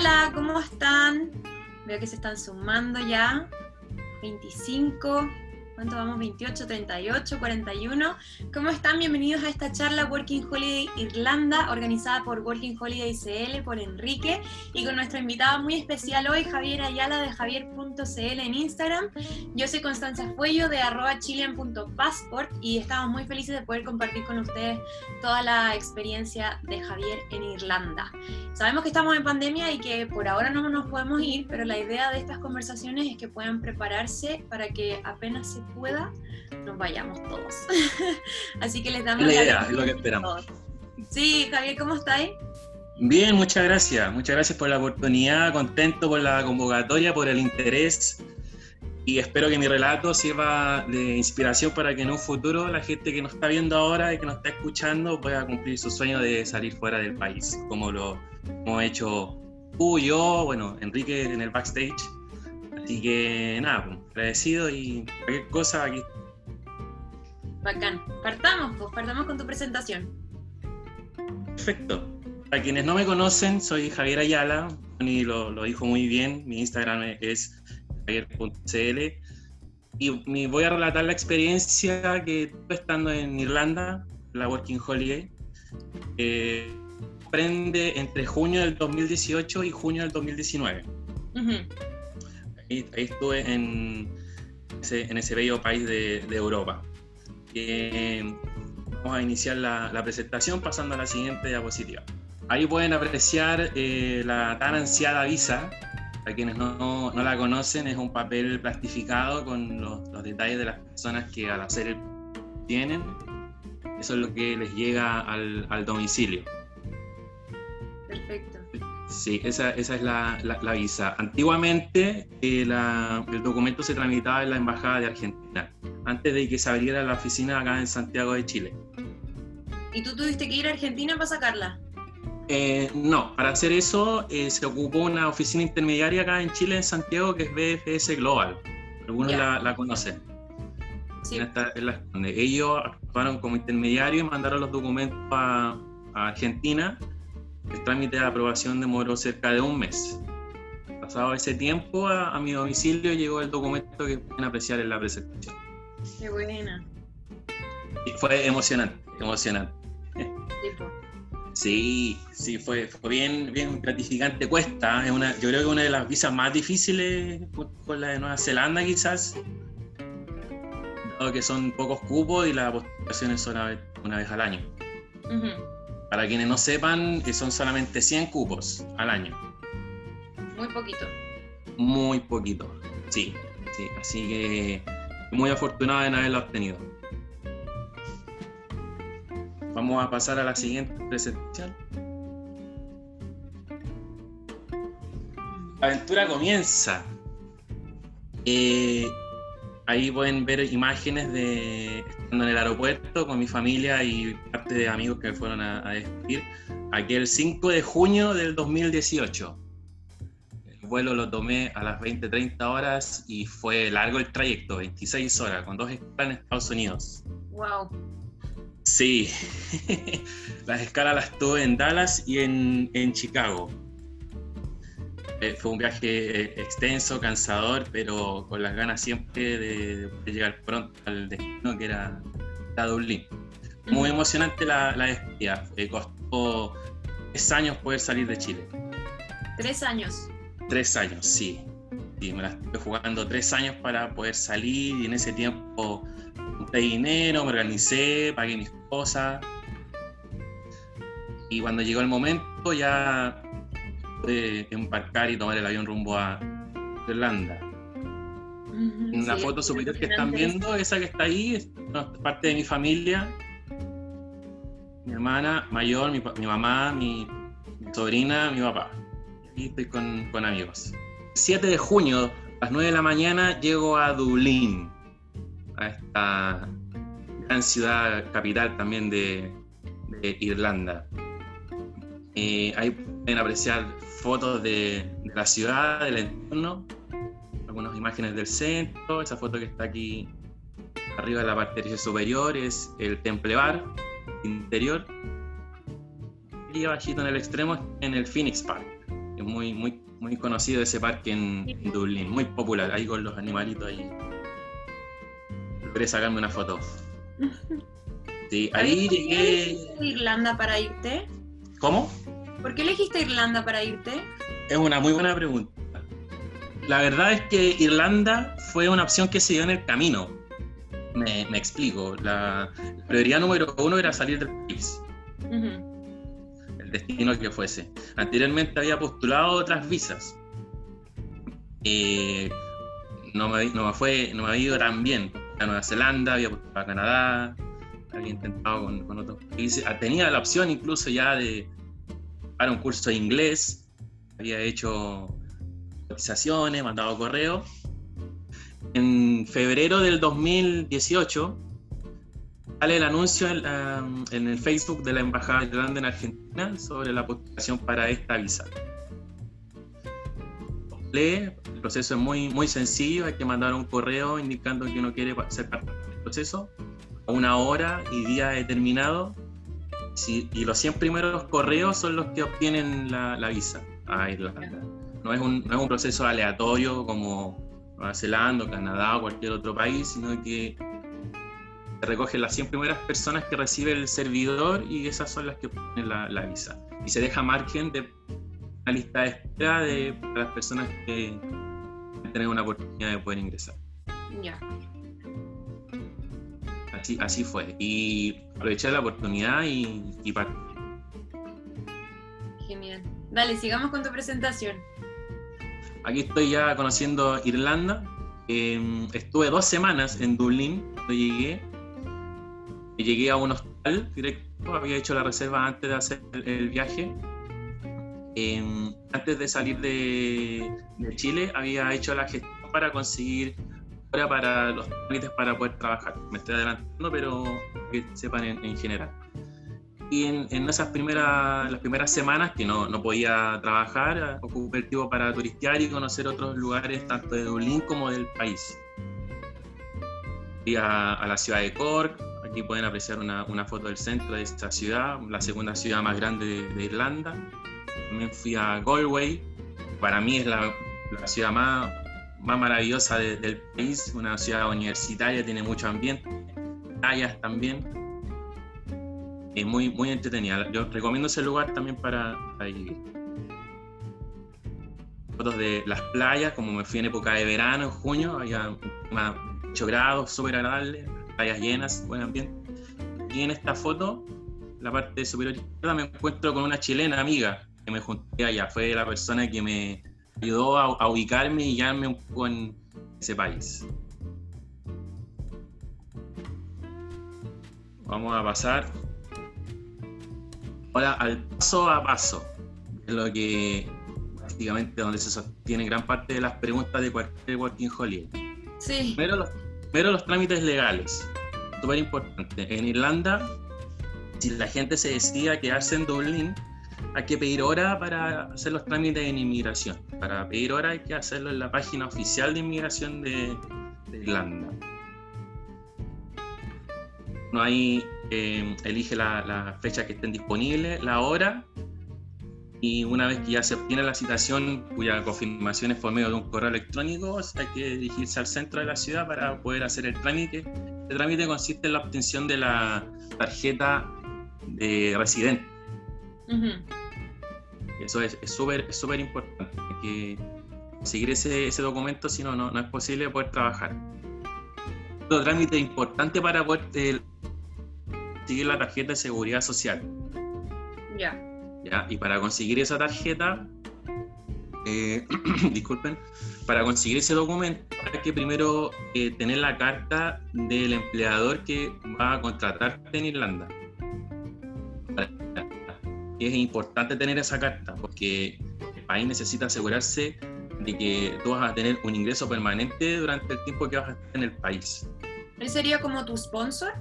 Hola, ¿cómo están? Veo que se están sumando ya. 25, ¿Cuánto vamos? 28, 38, 41. ¿Cómo están? Bienvenidos a esta charla Working Holiday Irlanda, organizada por Working Holiday CL, por Enrique, y con nuestra invitada muy especial hoy, Javier Ayala de javier.cl en Instagram. Yo soy Constanza Fuello de arroba chilean.passport y estamos muy felices de poder compartir con ustedes toda la experiencia de Javier en Irlanda. Sabemos que estamos en pandemia y que por ahora no nos podemos ir, pero la idea de estas conversaciones es que puedan prepararse para que apenas se pueda, nos vayamos todos. Así que les damos la idea, es lo que esperamos. Sí, Javier, ¿cómo estáis? Bien, muchas gracias. Muchas gracias por la oportunidad, contento por la convocatoria, por el interés y espero que mi relato sirva de inspiración para que en un futuro la gente que nos está viendo ahora y que nos está escuchando pueda cumplir su sueño de salir fuera del país, como lo hemos hecho tú, yo, bueno, Enrique en el backstage Así que nada, pues, agradecido y cualquier cosa aquí. Bacán. Partamos, pues, partamos con tu presentación. Perfecto. Para quienes no me conocen, soy Javier Ayala, y lo, lo dijo muy bien, mi Instagram es javier.cl y me voy a relatar la experiencia que tuve estando en Irlanda, la Working Holiday. Eh, prende entre junio del 2018 y junio del 2019. Ahí, estuve en ese, bello país de, Europa. vamos a iniciar la, presentación pasando a la siguiente diapositiva. Ahí pueden apreciar eh, la tan ansiada visa. Para quienes no, la conocen, es un papel plastificado con los, detalles de las personas que al hacer el tienen. Eso es lo que les llega al, al domicilio. Perfecto. Sí, esa, esa es la, la, visa. Antiguamente eh, el documento se tramitaba en la Embajada de Argentina, antes de que se abriera la oficina acá en Santiago de Chile. ¿Y tú tuviste que ir a Argentina para sacarla? Eh, no, para hacer eso eh, se ocupó una oficina intermediaria acá en Chile, en Santiago, que es BFS Global. Algunos la, la, conocen. Sí. Ellos actuaron como intermediario y mandaron los documentos a, a Argentina el trámite de aprobación demoró cerca de un mes. Pasado ese tiempo, a, mi domicilio llegó el documento que pueden apreciar en la presentación. Qué buena. Y fue emocionante, emocionante. Sí, sí, fue, fue, bien, bien gratificante. Cuesta, es una, yo creo que una de las visas más difíciles con la de Nueva Zelanda, quizás. Dado que son pocos cupos y las postulaciones son una vez, al año. Para quienes no sepan, que son solamente 100 cupos al año. Muy poquito. Muy poquito, sí. sí. Así que muy afortunado en haberlo obtenido. Vamos a pasar a la siguiente presentación. La aventura comienza. Eh, ahí pueden ver imágenes de estando en el aeropuerto con mi familia y parte de amigos que me fueron a, a despedir, aquel 5 de junio del 2018. El vuelo lo tomé a las 20-30 horas y fue largo el trayecto, 26 horas, con dos escalas en Estados Unidos. ¡Wow! Sí, las escalas las tuve en Dallas y en, en Chicago. Eh, fue un viaje eh, extenso, cansador, pero con las ganas siempre de, llegar pronto al destino que era la Dublín. Muy emocionante la, la despedida. Eh, costó tres años poder salir de Chile. ¿Tres años? Tres años, sí. Y me la estuve jugando tres años para poder salir y en ese tiempo junté dinero, me organicé, pagué mis cosas. Y cuando llegó el momento ya de embarcar y tomar el avión rumbo a Irlanda. En la foto superior que están viendo, esa que está ahí, es parte de mi familia. Mi hermana mayor, mi, mamá, mi, sobrina, mi papá. Y estoy con, con amigos. 7 de junio, a las 9 de la mañana, llego a Dublín, a esta gran ciudad capital también de, de Irlanda. Eh, ahí pueden apreciar fotos de, la ciudad, del entorno, algunas imágenes del centro, esa foto que está aquí arriba en la parte superior es el Temple Bar interior y abajito en el extremo en el Phoenix Park, es muy, muy, muy conocido ese parque en, Dublín, muy popular, ahí con los animalitos ahí. Logré sacarme una foto. Sí, ahí llegué. Irlanda para irte? ¿Cómo? ¿Por qué elegiste Irlanda para irte? Es una muy buena pregunta. La verdad es que Irlanda fue una opción que se dio en el camino. Me, explico. La, prioridad número uno era salir del país. El destino que fuese. Anteriormente había postulado otras visas. Eh, no, me, no, fue, no me había ido tan bien. A Nueva Zelanda, había postulado a Canadá, había intentado con, otros países. Ah, tenía la opción incluso ya de para un curso de inglés, había hecho cotizaciones, mandado correo. En febrero del 2018 sale el anuncio en, el Facebook de la Embajada de Irlanda en Argentina sobre la postulación para esta visa. el proceso es muy, muy sencillo, hay que mandar un correo indicando que uno quiere ser parte del proceso una hora y día determinado. Y los 100 primeros correos son los que obtienen la, visa a Irlanda. No es, un, no es un proceso aleatorio como Nueva Zelanda, Canadá o cualquier otro país, sino que se recogen las 100 primeras personas que recibe el servidor y esas son las que obtienen la, visa. Y se deja margen de una lista de espera de para las personas que tienen una oportunidad de poder ingresar. Ya así, fue. Y aproveché la oportunidad y, y partí. Genial. Dale, sigamos con tu presentación. Aquí estoy ya conociendo Irlanda. Em, estuve dos semanas en Dublín cuando llegué. Llegué a un hostal directo, había hecho la reserva antes de hacer el, viaje. Em, antes de salir de, de Chile había hecho la gestión para conseguir para los trámites para poder trabajar. Me estoy adelantando, pero que sepan en, general. Y en, esas primeras, las primeras semanas que no, no podía trabajar, ocupé el tiempo para turistear y conocer otros lugares, tanto de Dublín como del país. Fui a, la ciudad de Cork, aquí pueden apreciar una, una, foto del centro de esta ciudad, la segunda ciudad más grande de, Irlanda. También fui a Galway, para mí es la, la ciudad más, más maravillosa del país, una ciudad universitaria, tiene mucho ambiente, playas también. Es muy, muy entretenida. Yo recomiendo ese lugar también para, vivir. Fotos de las playas, como me fui en época de verano, en junio, había 8 grados, súper agradable, playas llenas, buen ambiente. Y en esta foto, la parte superior izquierda, me encuentro con una chilena amiga que me junté allá. Fue la persona que me, ayudó a, ubicarme y guiarme un poco en ese país. Vamos a pasar ahora al paso a paso, es lo que básicamente donde se sostiene gran parte de las preguntas de cualquier working holiday. Sí. Primero los, primero los trámites legales, súper importante. En Irlanda, si la gente se decía quedarse en Dublín, hay que pedir hora para hacer los trámites en inmigración. Para pedir hora hay que hacerlo en la página oficial de inmigración de, Irlanda. No hay, eh, elige la, fecha que estén disponibles, la hora, y una vez que ya se obtiene la citación, cuya confirmación es por medio de un correo electrónico, hay que dirigirse al centro de la ciudad para poder hacer el trámite. El trámite consiste en la obtención de la tarjeta de residente. Eso es súper es súper importante, que seguir ese, ese documento, si no, no es posible poder trabajar. Otro trámite importante para poder eh, seguir la tarjeta de seguridad social. Ya. Ya, y para conseguir esa tarjeta, eh, disculpen, para conseguir ese documento hay que primero eh, tener la carta del empleador que va a contratarte en Irlanda es importante tener esa carta porque el país necesita asegurarse de que tú vas a tener un ingreso permanente durante el tiempo que vas a estar en el país. ¿Él sería como tu sponsor?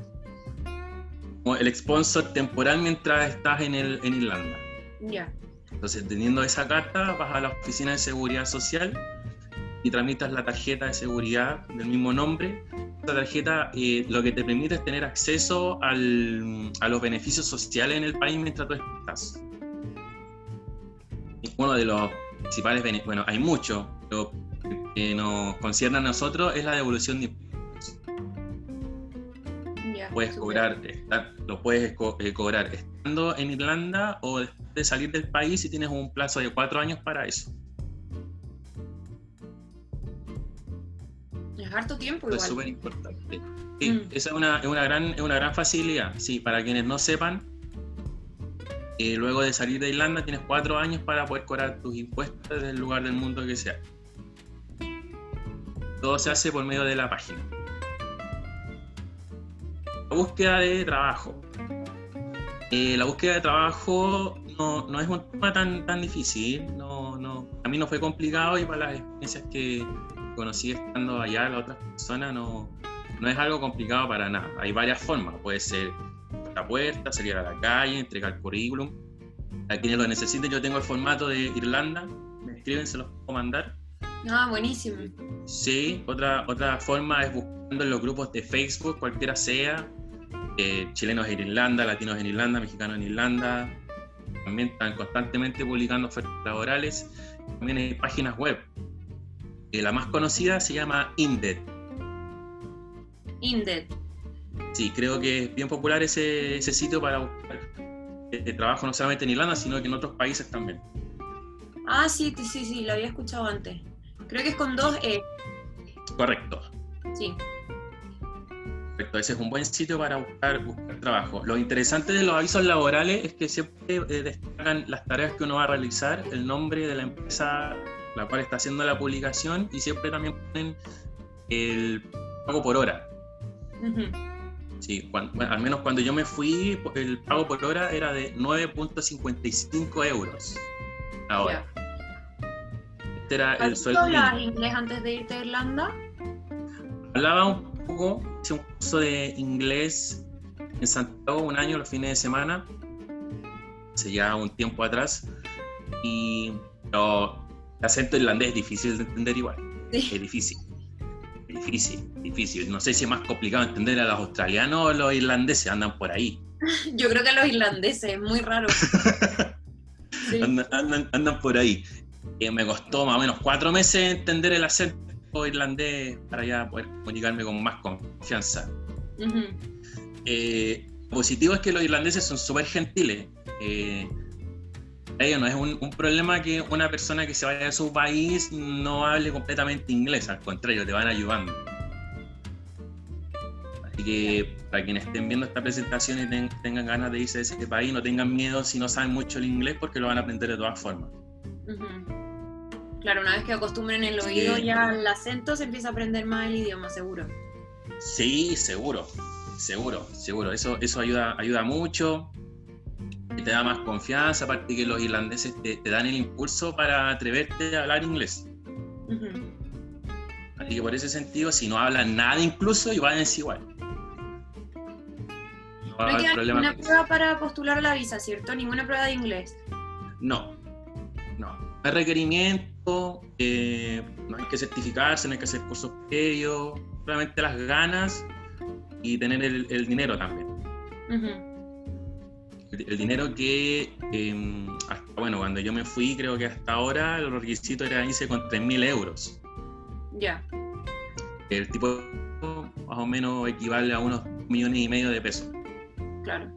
Como el sponsor temporal mientras estás en, el, en Irlanda. Ya. Entonces, teniendo esa carta, vas a la oficina de seguridad social y tramitas la tarjeta de seguridad del mismo nombre. Esta tarjeta eh, lo que te permite es tener acceso al, a los beneficios sociales en el país mientras tú estás. Uno de los principales beneficios, bueno, hay mucho, pero que nos concierne a nosotros es la devolución de impuestos. puedes cobrar, lo puedes eh, cobrar estando en Irlanda o después de salir del país si tienes un plazo de cuatro años para eso. Harto tiempo igual. Es súper importante. Sí, mm. esa es una, es una, gran, es una gran facilidad. Sí, para quienes no sepan, eh, luego de salir de Irlanda tienes cuatro años para poder cobrar tus impuestos desde el lugar del mundo que sea. Todo se hace por medio de la página. La búsqueda de trabajo. Eh, la búsqueda de trabajo no, no, es un tema tan, tan difícil. No, no, a mí no fue complicado y para las experiencias que conocí estando allá, la otra persona no, no es algo complicado para nada. Hay varias formas. Puede ser la puerta, salir a la calle, entregar currículum. A quienes lo necesiten, yo tengo el formato de Irlanda, me escriben, se los puedo mandar. Ah, buenísimo. Sí, otra, otra forma es buscando en los grupos de Facebook, cualquiera sea, eh, chilenos en Irlanda, latinos en Irlanda, mexicanos en Irlanda. También están constantemente publicando ofertas laborales. También hay páginas web. Eh, la más conocida se llama Indeed. Indeed. Sí, creo que es bien popular ese, ese sitio para buscar eh, trabajo no solamente en Irlanda, sino que en otros países también. Ah, sí, sí, sí, lo había escuchado antes. Creo que es con dos E. Correcto. Sí. Correcto, ese es un buen sitio para buscar, buscar trabajo. Lo interesante de los avisos laborales es que siempre eh, destacan las tareas que uno va a realizar, el nombre de la empresa la cual está haciendo la publicación y siempre también ponen el pago por hora. Sí, al menos cuando yo me fui, el pago por hora era de 9.55 euros ahora. Este era el sueldo. ¿Hablabas inglés antes de irte a Irlanda? Hablaba un poco, hice un curso de inglés en Santiago un año, los fines de semana, hace ya un tiempo atrás, y el acento irlandés es difícil de entender igual. Es difícil difícil, difícil. No sé si es más complicado entender a los australianos o los irlandeses, andan por ahí. Yo creo que a los irlandeses, es muy raro. andan, por ahí. Eh, me costó más o menos cuatro meses entender el acento irlandés para ya poder comunicarme con más confianza. Eh, positivo es que los irlandeses son súper gentiles. Eh, no es un, problema que una persona que se vaya a su país no hable completamente inglés, al contrario, te van ayudando. Así que para quienes estén viendo esta presentación y tengan ganas de irse de ese país, no tengan miedo si no saben mucho el inglés porque lo van a aprender de todas formas. Claro, una vez que acostumbren el oído ya al acento, se empieza a aprender más el idioma, seguro. Sí, seguro, seguro, seguro. Eso, eso ayuda, ayuda mucho te da más confianza, aparte que los irlandeses te, dan el impulso para atreverte a hablar inglés. Así que por ese sentido, si no hablan nada incluso, igual es igual. No, no hay ninguna prueba para postular a la visa, ¿cierto? Ninguna prueba de inglés. No, no. No hay requerimiento, eh, no hay que certificarse, no hay que hacer cursos previos, solamente las ganas y tener el, dinero también el, dinero que, em, hasta, bueno, cuando yo me fui, creo que hasta ahora el requisito era irse con 3.000 euros. Ya. El tipo más o menos equivale a unos millones y medio de pesos. Claro.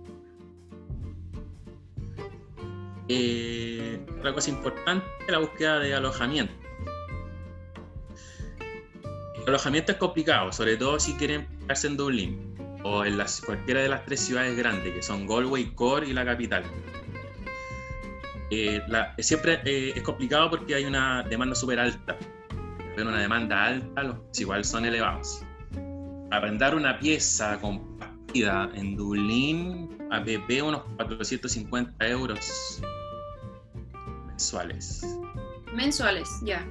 Eh, otra cosa importante es la búsqueda de alojamiento. El alojamiento es complicado, sobre todo si quieren quedarse en Dublín o en las, cualquiera de las tres ciudades grandes, que son Galway, Cork y la capital. Eh, siempre eh, es complicado porque hay una demanda súper alta. Pero una demanda alta, los igual son elevados. Arrendar una pieza compartida en Dublín a BP unos 450 euros mensuales. Mensuales, ya.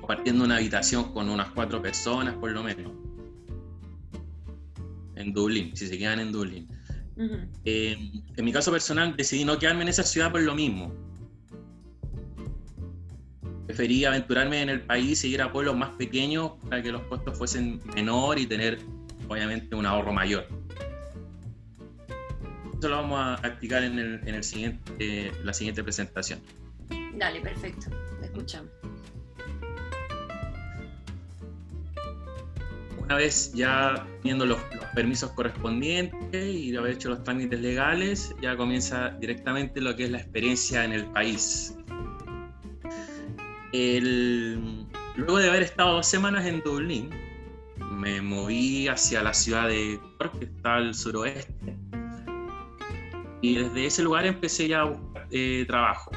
Compartiendo una habitación con unas cuatro personas por lo menos en Dublín, si se quedan en Dublín. Eh, en mi caso personal decidí no quedarme en esa ciudad por lo mismo. Preferí aventurarme en el país y ir a pueblos más pequeños para que los costos fuesen menor y tener obviamente un ahorro mayor. Eso lo vamos a explicar en, el, en el siguiente, la siguiente presentación. Dale, perfecto. Te escuchamos. Una vez ya teniendo los, permisos correspondientes y haber hecho los trámites legales, ya comienza directamente lo que es la experiencia en el país. luego de haber estado dos semanas en Dublín, me moví hacia la ciudad de Cork, que está al suroeste, y desde ese lugar empecé ya a buscar eh, trabajo.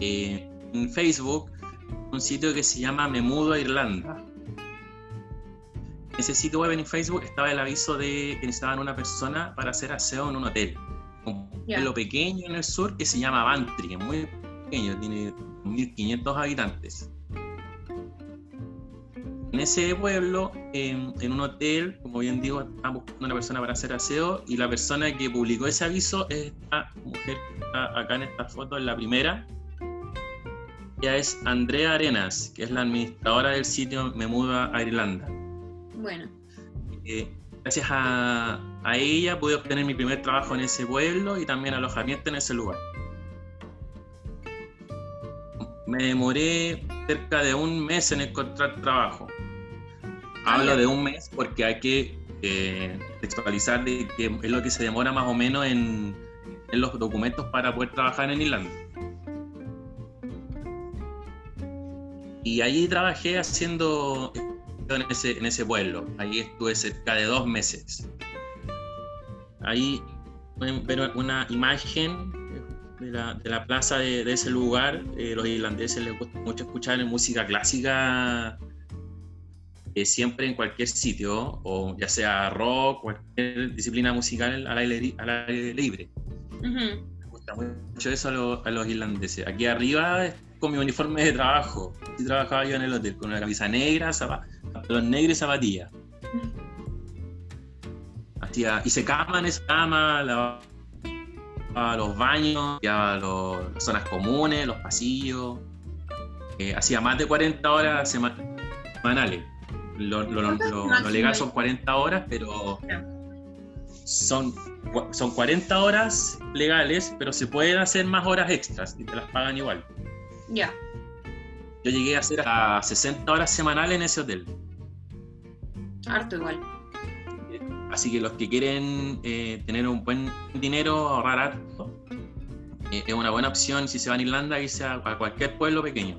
Eh, en Facebook un sitio que se llama Me Mudo a Irlanda. En ese sitio web en Facebook estaba el aviso de que necesitaban una persona para hacer aseo en un hotel. Un pueblo pequeño en el sur que se llama Bantry, es muy pequeño, tiene 1.500 habitantes. En ese pueblo, en, un hotel, como bien digo, estaban buscando una persona para hacer aseo y la persona que publicó ese aviso es esta mujer que está acá en esta foto, en la primera, ella es Andrea Arenas, que es la administradora del sitio Me Muda a Irlanda. Bueno. Eh, gracias a, ella pude obtener mi primer trabajo en ese pueblo y también alojamiento en ese lugar. Me demoré cerca de un mes en encontrar trabajo. Ah, Hablo de un mes porque hay que eh, textualizar de que es lo que se demora más o menos en, en los documentos para poder trabajar en Irlanda. Y allí trabajé haciendo en ese, en ese pueblo. Allí estuve cerca de dos meses. Ahí pueden ver una imagen de la, de la plaza de, de, ese lugar. Eh, los irlandeses les gusta mucho escuchar música clásica eh, siempre en cualquier sitio, o ya sea rock, cualquier disciplina musical al aire, al aire libre. Me gusta mucho eso a, los, a los irlandeses. Aquí arriba con mi uniforme de trabajo. Y trabajaba yo en el hotel con una camisa negra, los negros y zapatillas. Hacía, y se cama en esa cama, lavaba los baños, limpiaba las zonas comunes, los pasillos. Eh, hacía más de 40 horas semanales. Lo, legal son 40 horas, pero son, son 40 horas legales, pero se pueden hacer más horas extras y te las pagan igual. Ya. Yo llegué a hacer a 60 horas semanales en ese hotel. Harto igual. Así que los que quieren eh, tener un buen dinero, ahorrar harto, eh, es una buena opción si se van a Irlanda irse a, a cualquier pueblo pequeño.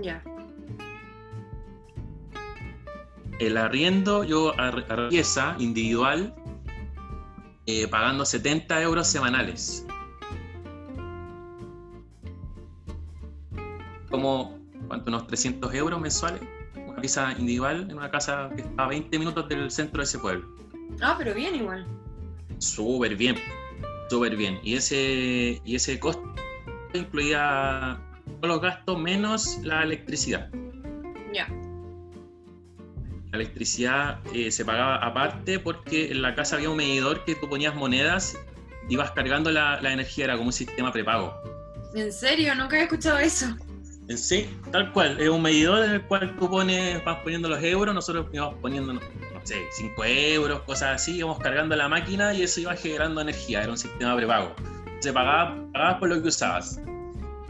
Ya. El arriendo, yo pieza individual, eh, pagando 70 euros semanales. Como ¿cuánto? unos 300 euros mensuales, una pieza individual en una casa que está a 20 minutos del centro de ese pueblo. Ah, pero bien igual. Súper bien, súper bien. Y ese, y ese costo incluía todos los gastos menos la electricidad. Ya. La electricidad eh, se pagaba aparte porque en la casa había un medidor que tú ponías monedas, ibas cargando la, la energía, era como un sistema prepago. ¿En serio? Nunca había escuchado eso. En sí, tal cual. Es un medidor en el cual tú pones, vas poniendo los euros, nosotros íbamos poniendo, no sé, 5 euros, cosas así, íbamos cargando la máquina y eso iba generando energía. Era un sistema prepago. Se pagaba, pagabas por lo que usabas.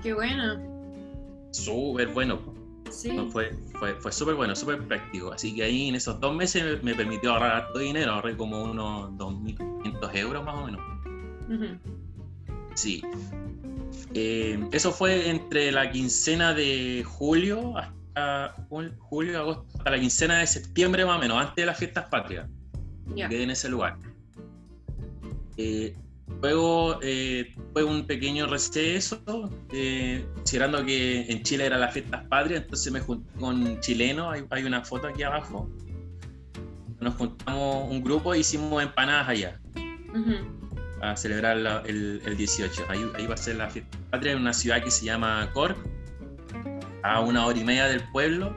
Qué bueno. Súper bueno. Sí. fue fue, fue súper bueno, súper práctico. Así que ahí en esos dos meses me, permitió ahorrar harto dinero. Ahorré como unos 2.500 euros más o menos. Sí. Eh, eso fue entre la quincena de julio hasta julio, agosto, hasta la quincena de septiembre más o menos, antes de las fiestas patrias. Quedé en ese lugar. Eh, luego eh, fue un pequeño receso, considerando que en Chile eran las fiestas patrias, entonces me junté con chilenos, hay, hay, una foto aquí abajo. Nos juntamos un grupo e hicimos empanadas allá a celebrar el, 18. Ahí, va a ser la fiesta patria en una ciudad que se llama Cork, a una hora y media del pueblo.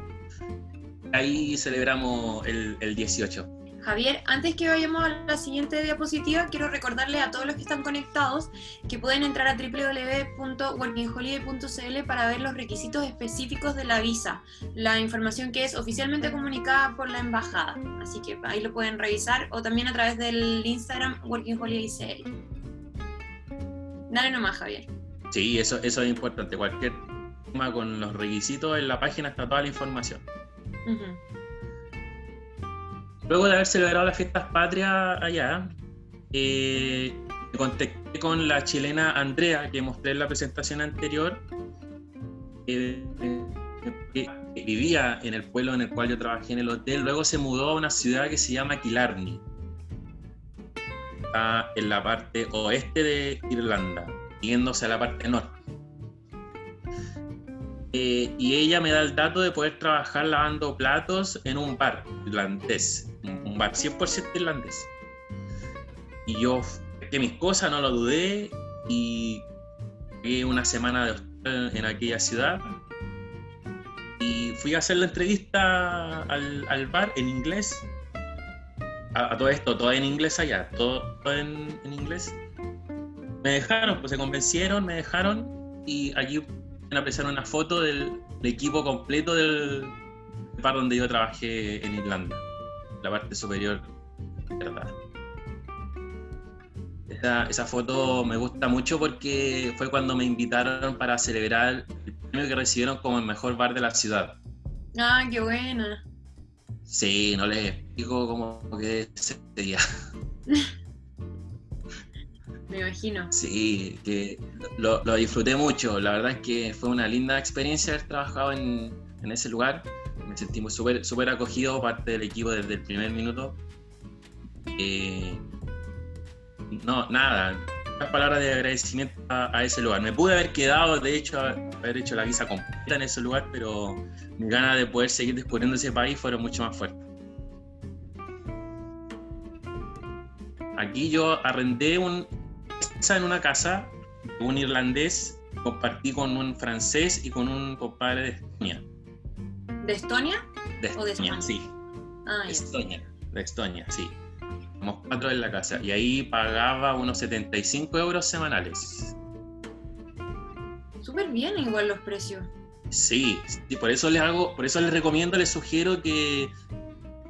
Ahí celebramos el, el 18. Javier, antes que vayamos a la siguiente diapositiva, quiero recordarles a todos los que están conectados que pueden entrar a www.workingholiday.cl para ver los requisitos específicos de la visa, la información que es oficialmente comunicada por la embajada. Así que ahí lo pueden revisar o también a través del Instagram WorkingHolidayCL. Dale nomás, Javier. Sí, eso, eso es importante. Cualquier tema con los requisitos en la página está toda la información. Luego de haber celebrado las fiestas patrias allá, eh, me contacté con la chilena Andrea, que mostré en la presentación anterior, que vivía en el pueblo en el cual yo trabajé en el hotel. Luego se mudó a una ciudad que se llama Killarney. Está en la parte oeste de Irlanda, yéndose a la parte norte. Eh, y ella me da el dato de poder trabajar lavando platos en un bar irlandés, un bar 100% irlandés. Y yo que mis cosas, no lo dudé y una semana de en aquella ciudad y fui a hacer la entrevista al, bar en inglés. A, todo esto, todo en inglés allá, todo, en, inglés. Me dejaron, pues se convencieron, me dejaron y aquí me apreciaron una foto del, equipo completo del bar donde yo trabajé en Irlanda, la parte superior, ¿verdad? Esa, foto me gusta mucho porque fue cuando me invitaron para celebrar el premio que recibieron como el mejor bar de la ciudad. Ah, qué buena. Sí, no les explico cómo que ese día. me imagino. Sí, que lo, disfruté mucho. La verdad es que fue una linda experiencia haber trabajado en, ese lugar. Me sentí súper super acogido, parte del equipo desde el primer minuto. Eh, no, nada. Unas palabras de agradecimiento a, ese lugar. Me pude haber quedado, de hecho, haber hecho la visa completa en ese lugar, pero mis ganas de poder seguir descubriendo ese país fueron mucho más fuertes. Aquí yo arrendé un, en una casa, un irlandés, compartí con un francés y con un compadre de Estonia. ¿De Estonia? De Estonia, sí. Ah, de Estonia, de Estonia, sí cuatro en la casa y ahí pagaba unos 75 euros semanales. Súper bien igual los precios. Sí, sí, por eso les hago, por eso les recomiendo, les sugiero que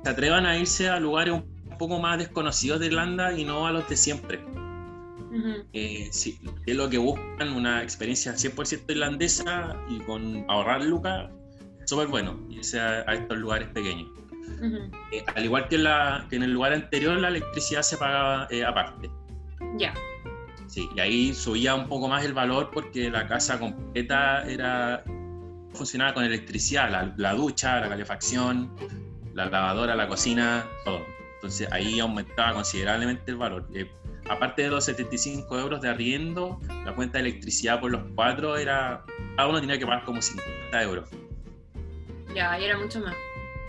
se atrevan a irse a lugares un poco más desconocidos de Irlanda y no a los de siempre. Eh, es lo que buscan, una experiencia 100% irlandesa y con ahorrar lucas, súper bueno, irse a estos lugares pequeños. Eh, al igual que, en el lugar anterior, la electricidad se pagaba eh, aparte. Ya. Sí, y ahí subía un poco más el valor porque la casa completa era funcionaba con electricidad, la, ducha, la calefacción, la lavadora, la cocina, todo. Entonces ahí aumentaba considerablemente el valor. Eh, aparte de los 75 euros de arriendo, la cuenta de electricidad por los cuatro era, cada uno tenía que pagar como 50 euros. Ya, ahí era mucho más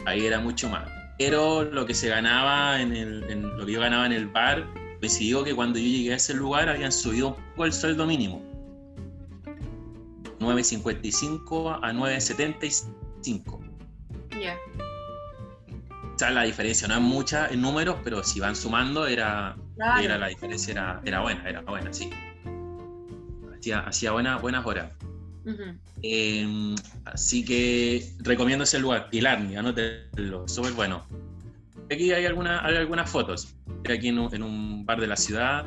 ahí era mucho más. Pero lo que se ganaba en, el, lo que yo ganaba en el bar, decidió que cuando yo llegué a ese lugar habían subido un poco el sueldo mínimo. 9.55 a 9.75. Ya. O sea, la diferencia no es mucha en números, pero si van sumando, era, era la diferencia era, era buena, era buena, sí. Hacía, hacía buenas horas. Em, así que recomiendo ese lugar, Pilarni, anótelo, súper bueno. Aquí hay, alguna, hay algunas fotos. Aquí en un, bar de la ciudad,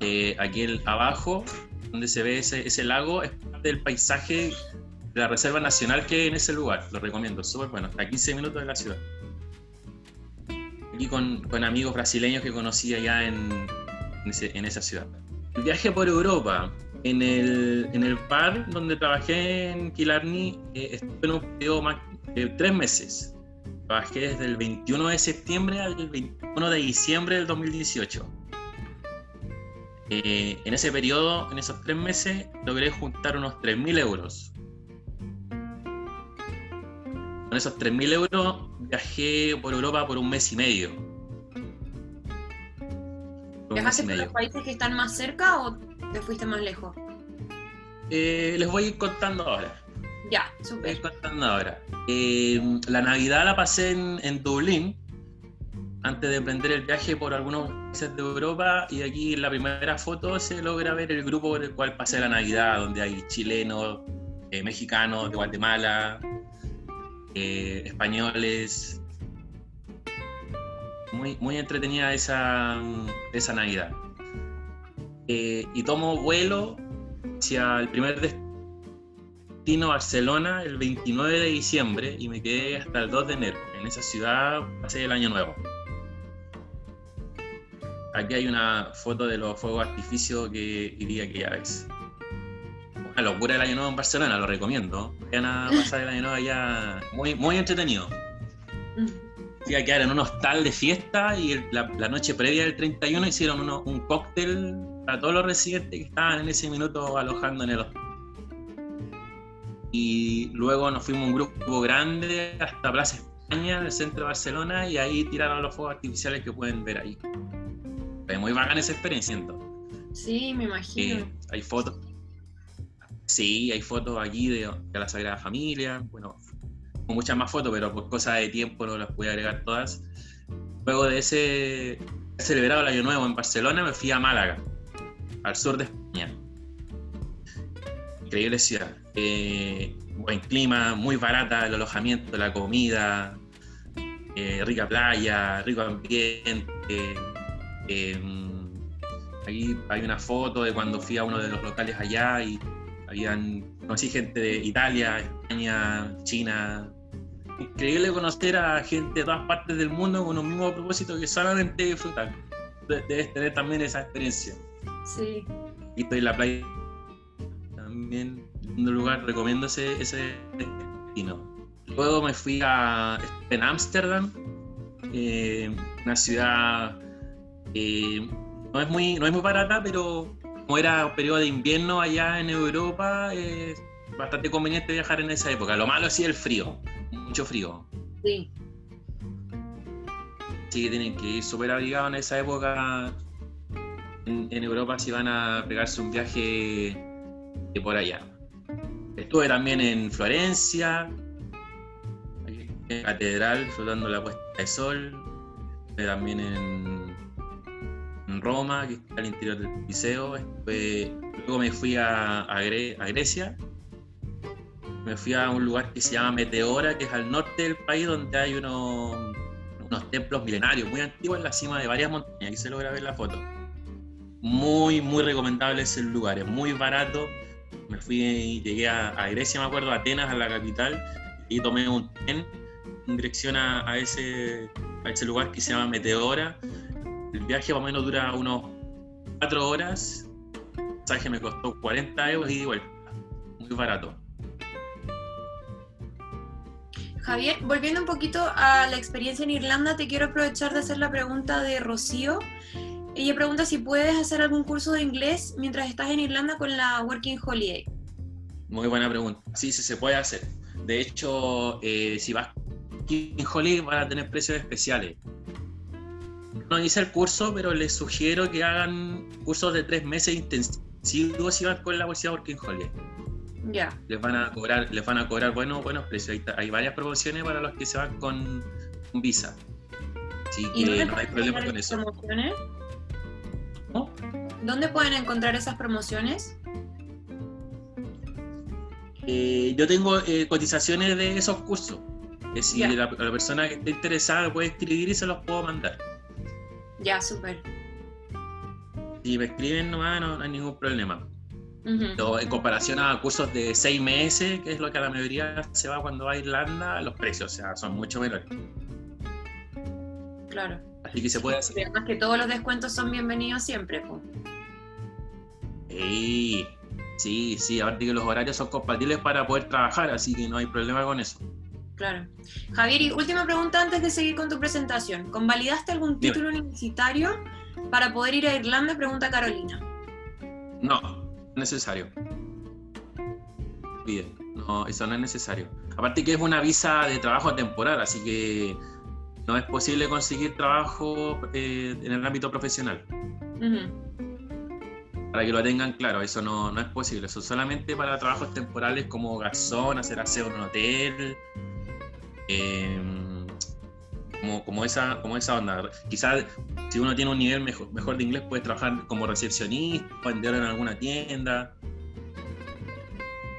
eh, aquí el, abajo, donde se ve ese, ese, lago, es parte del paisaje de la Reserva Nacional que hay en ese lugar. Lo recomiendo, súper bueno, a 15 minutos de la ciudad. Aquí con, con amigos brasileños que conocí allá en, en esa ciudad. El viaje por Europa. En el, en el bar donde trabajé en Killarney eh, estuve en un periodo más de tres meses. Trabajé desde el 21 de septiembre al 21 de diciembre del 2018. Eh, en ese periodo, en esos tres meses, logré juntar unos 3.000 euros. Con esos 3.000 euros viajé por Europa por un mes y medio ¿Viajaste por los países que están más cerca o te fuiste más lejos? Eh, les voy a ir contando ahora. Ya, súper. Les voy a ir contando ahora. Eh, la Navidad la pasé en, Dublín, antes de emprender el viaje por algunos países de Europa y aquí en la primera foto se logra ver el grupo por el cual pasé la Navidad, donde hay chilenos, eh, mexicanos, de Guatemala, españoles, muy, muy entretenida esa, esa Navidad. Eh, y tomo vuelo hacia el primer destino, Barcelona, el 29 de diciembre, y me quedé hasta el 2 de enero. En esa ciudad pasé el año nuevo. Aquí hay una foto de los fuegos artificios que diría que ya ves. Una locura el año nuevo en Barcelona, lo recomiendo. Vayan a pasar el año nuevo allá muy, muy entretenido. Fui a quedar en un hostal de fiesta y la, noche previa del 31 hicieron un cóctel para todos los residentes que estaban en ese minuto alojando en el hostal. Y luego nos fuimos un grupo grande hasta Plaza España, el centro de Barcelona, y ahí tiraron los fuegos artificiales que pueden ver ahí. Fue muy bacán esa experiencia, siento. Sí, me imagino. Eh, hay fotos. Sí, hay fotos aquí de, de la Sagrada Familia. Bueno, muchas más fotos, pero por cosa de tiempo no las pude agregar todas. Luego de ese celebrado el Año Nuevo en Barcelona, me fui a Málaga, al sur de España. Increíble ciudad. Eh, buen clima, muy barata el alojamiento, la comida, eh, rica playa, rico ambiente. Eh, aquí hay una foto de cuando fui a uno de los locales allá y habían, conocí gente de Italia, España, China, increíble conocer a gente de todas partes del mundo con un mismo propósito que solamente disfrutar. Debes tener también esa experiencia. Sí. Y estoy en la playa también, en un lugar, recomiendo ese, ese destino. Luego me fui a en Ámsterdam, eh, una ciudad eh, no es muy no es muy barata, pero como era un periodo de invierno allá en Europa, es bastante conveniente viajar en esa época. Lo malo sí es el frío mucho frío. Sí. Sí, tienen que ir súper abrigados en esa época. En, Europa si van a pegarse un viaje de por allá. Estuve también en Florencia, en la catedral, disfrutando la puesta de sol. Estuve también en, Roma, que está al interior del liceo. luego me fui a, a Grecia me fui a un lugar que se llama Meteora, que es al norte del país, donde hay unos, unos templos milenarios muy antiguos en la cima de varias montañas. Aquí se logra ver la foto. Muy, muy recomendable ese lugar, es muy barato. Me fui y llegué a, Grecia, me acuerdo, a Atenas, a la capital, y tomé un tren en dirección a, ese, a ese lugar que se llama Meteora. El viaje más o menos dura unos cuatro horas. El pasaje me costó 40 euros y igual, muy barato. Javier, volviendo un poquito a la experiencia en Irlanda, te quiero aprovechar de hacer la pregunta de Rocío. Ella pregunta si puedes hacer algún curso de inglés mientras estás en Irlanda con la Working Holiday. Muy buena pregunta. Sí, sí se puede hacer. De hecho, eh, si vas Working Holiday van a tener precios especiales. No hice el curso, pero les sugiero que hagan cursos de tres meses intensivos si van con la Universidad Working Holiday. Les van a cobrar, les van a cobrar buenos, buenos precios. Hay, varias promociones para los que se van con visa. Así que no hay problema con eso. Promociones? ¿Dónde pueden encontrar esas promociones? Eh, yo tengo eh, cotizaciones de esos cursos. Es decir, la, persona que esté interesada puede escribir y se los puedo mandar. Ya, súper. Si me escriben nomás, no hay ningún problema en comparación a cursos de seis meses, que es lo que a la mayoría se va cuando va a Irlanda, los precios o sea, son mucho menores. Claro. Así que se puede hacer. Además que todos los descuentos son bienvenidos siempre. Sí, sí, sí, aparte que los horarios son compatibles para poder trabajar, así que no hay problema con eso. Claro. Javier, y última pregunta antes de seguir con tu presentación. ¿Convalidaste algún título universitario para poder ir a Irlanda? Pregunta Carolina. No, necesario. Bien, no, eso no es necesario. Aparte que es una visa de trabajo temporal, así que no es posible conseguir trabajo eh, en el ámbito profesional. Para que lo tengan claro, eso no, es posible. Eso solamente para trabajos temporales como garzón, hacer aseo en un hotel. Em, como, como, esa, como esa onda. Quizás si uno tiene un nivel mejor, mejor de inglés puede trabajar como recepcionista, vender en alguna tienda.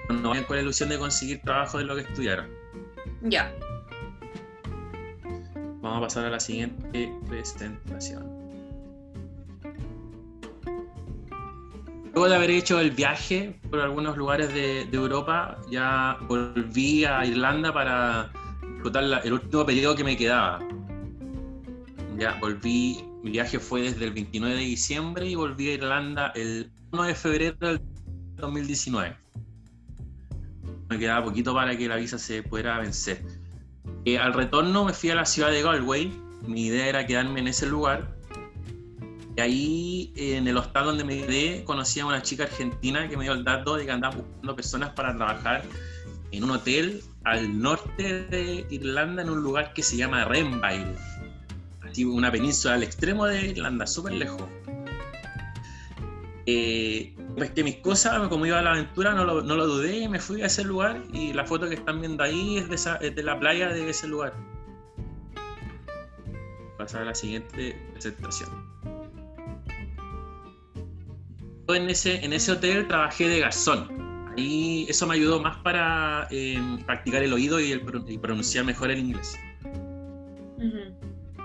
No vayan con la ilusión de conseguir trabajo de lo que estudiaron. Ya. Vamos a pasar a la siguiente presentación. Luego de haber hecho el viaje por algunos lugares de, Europa, ya volví a Irlanda para disfrutar el último periodo que me quedaba. Ya volví, mi viaje fue desde el 29 de diciembre y volví a Irlanda el 1 de febrero del 2019. Me quedaba poquito para que la visa se pudiera vencer. Eh, al retorno me fui a la ciudad de Galway. Mi idea era quedarme en ese lugar y ahí, en el hostal donde me quedé, conocí a una chica argentina que me dio el dato de que andaba buscando personas para trabajar en un hotel al norte de Irlanda, en un lugar que se llama Renville. Una península al extremo de Irlanda, súper lejos. Eh, que mis cosas, como iba a la aventura, no lo, no lo, dudé me fui a ese lugar. Y la foto que están viendo ahí es de, esa, es de la playa de ese lugar. Pasar a la siguiente presentación en ese, en ese hotel trabajé de garzón. Ahí eso me ayudó más para eh, practicar el oído y, pronunciar mejor el inglés.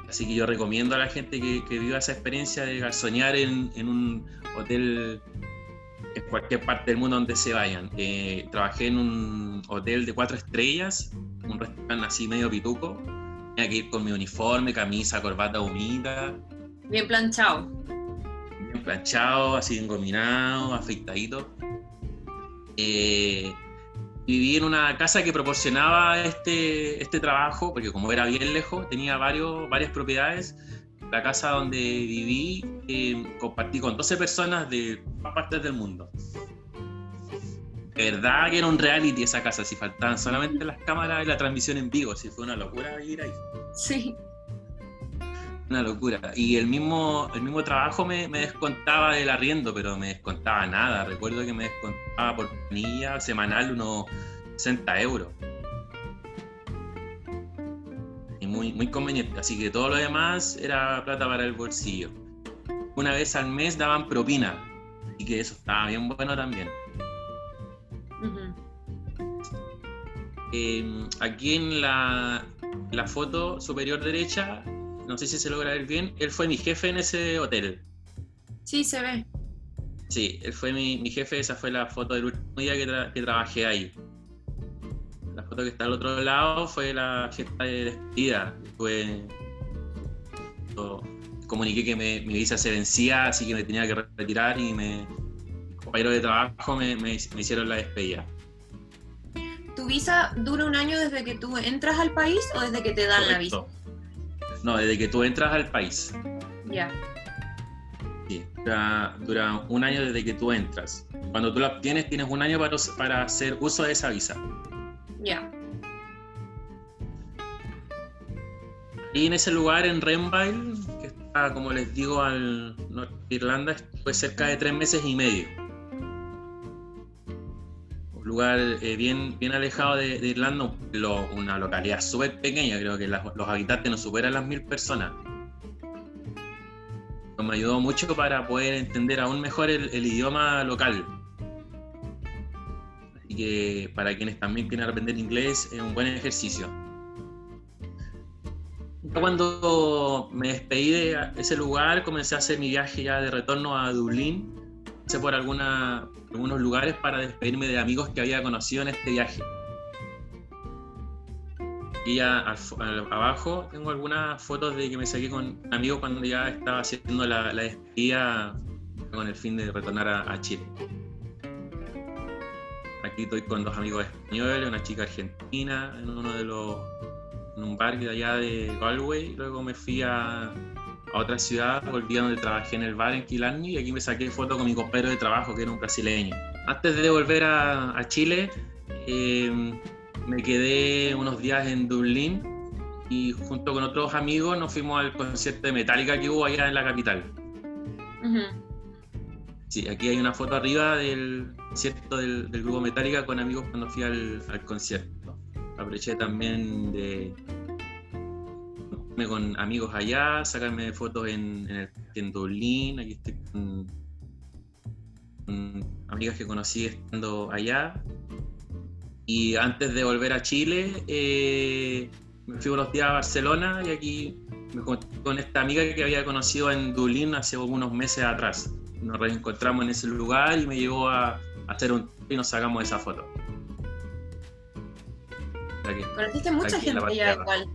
Así que yo recomiendo a la gente que, viva esa experiencia de garzonear en, un hotel en cualquier parte del mundo donde se vayan. Eh, trabajé en un hotel de cuatro estrellas, un restaurante así medio pituco. Tenía que ir con mi uniforme, camisa, corbata humida. Bien planchado planchado, así engominado, afeitadito. Eh, viví en una casa que proporcionaba este, este trabajo, porque como era bien lejos, tenía varios, varias propiedades. La casa donde viví eh, compartí con 12 personas de todas partes del mundo. De verdad que era un reality esa casa, si faltaban solamente las cámaras y la transmisión en vivo, si fue una locura vivir ahí. Sí. Una locura. Y el mismo, el mismo trabajo me, descontaba del arriendo, pero me descontaba nada. Recuerdo que me descontaba por planilla semanal unos 60 euros. Y muy, muy conveniente. Así que todo lo demás era plata para el bolsillo. Una vez al mes daban propina. y que eso estaba bien bueno también. Em, aquí en la, la foto superior derecha no sé si se logra ver bien, él fue mi jefe en ese hotel. Sí, se ve. Sí, él fue mi, jefe, esa fue la foto del último día que, trabajé ahí. La foto que está al otro lado fue la fiesta de despedida. Fue, comuniqué que mi visa se vencía, así que me tenía que retirar y me, compañeros de trabajo me, hicieron la despedida. ¿Tu visa dura un año desde que tú entras al país o desde que te dan la visa? No, desde que tú entras al país. Ya. Sí, dura, un año desde que tú entras. Cuando tú la obtienes, tienes un año para, para hacer uso de esa visa. Ya. Y en ese lugar, en Renville, que está, como les digo, al norte de Irlanda, fue cerca de tres meses y medio lugar eh, bien, bien alejado de, Irlanda, una localidad súper pequeña, creo que los habitantes no superan las mil personas. me ayudó mucho para poder entender aún mejor el, idioma local. Así que para quienes también quieren aprender inglés es un buen ejercicio. Cuando me despedí de ese lugar, comencé a hacer mi viaje ya de retorno a Dublín por alguna, algunos lugares para despedirme de amigos que había conocido en este viaje. Y ya abajo tengo algunas fotos de que me saqué con amigos cuando ya estaba haciendo la, la despedida con el fin de retornar a, Chile. Aquí estoy con dos amigos españoles, una chica argentina, en uno de los en un bar de allá de Galway. Luego me fui a, a otra ciudad, volví a donde trabajé en el bar en Quilarni y aquí me saqué foto con mi compañero de trabajo que era un brasileño. Antes de volver a, Chile, eh, me quedé unos días en Dublín y junto con otros amigos nos fuimos al concierto de Metallica que hubo allá en la capital. Sí, aquí hay una foto arriba del concierto del, grupo Metallica con amigos cuando fui al, al concierto. Aproveché también de con amigos allá, sacarme fotos en, en, en Dublín, aquí estoy con, amigas que conocí estando allá. Y antes de volver a Chile, eh, me fui unos días a Barcelona y aquí me con esta amiga que había conocido en Dublín hace unos meses atrás. nos reencontramos en ese lugar y me llevó a, hacer un y nos sacamos esa foto. Conociste mucha gente allá igual.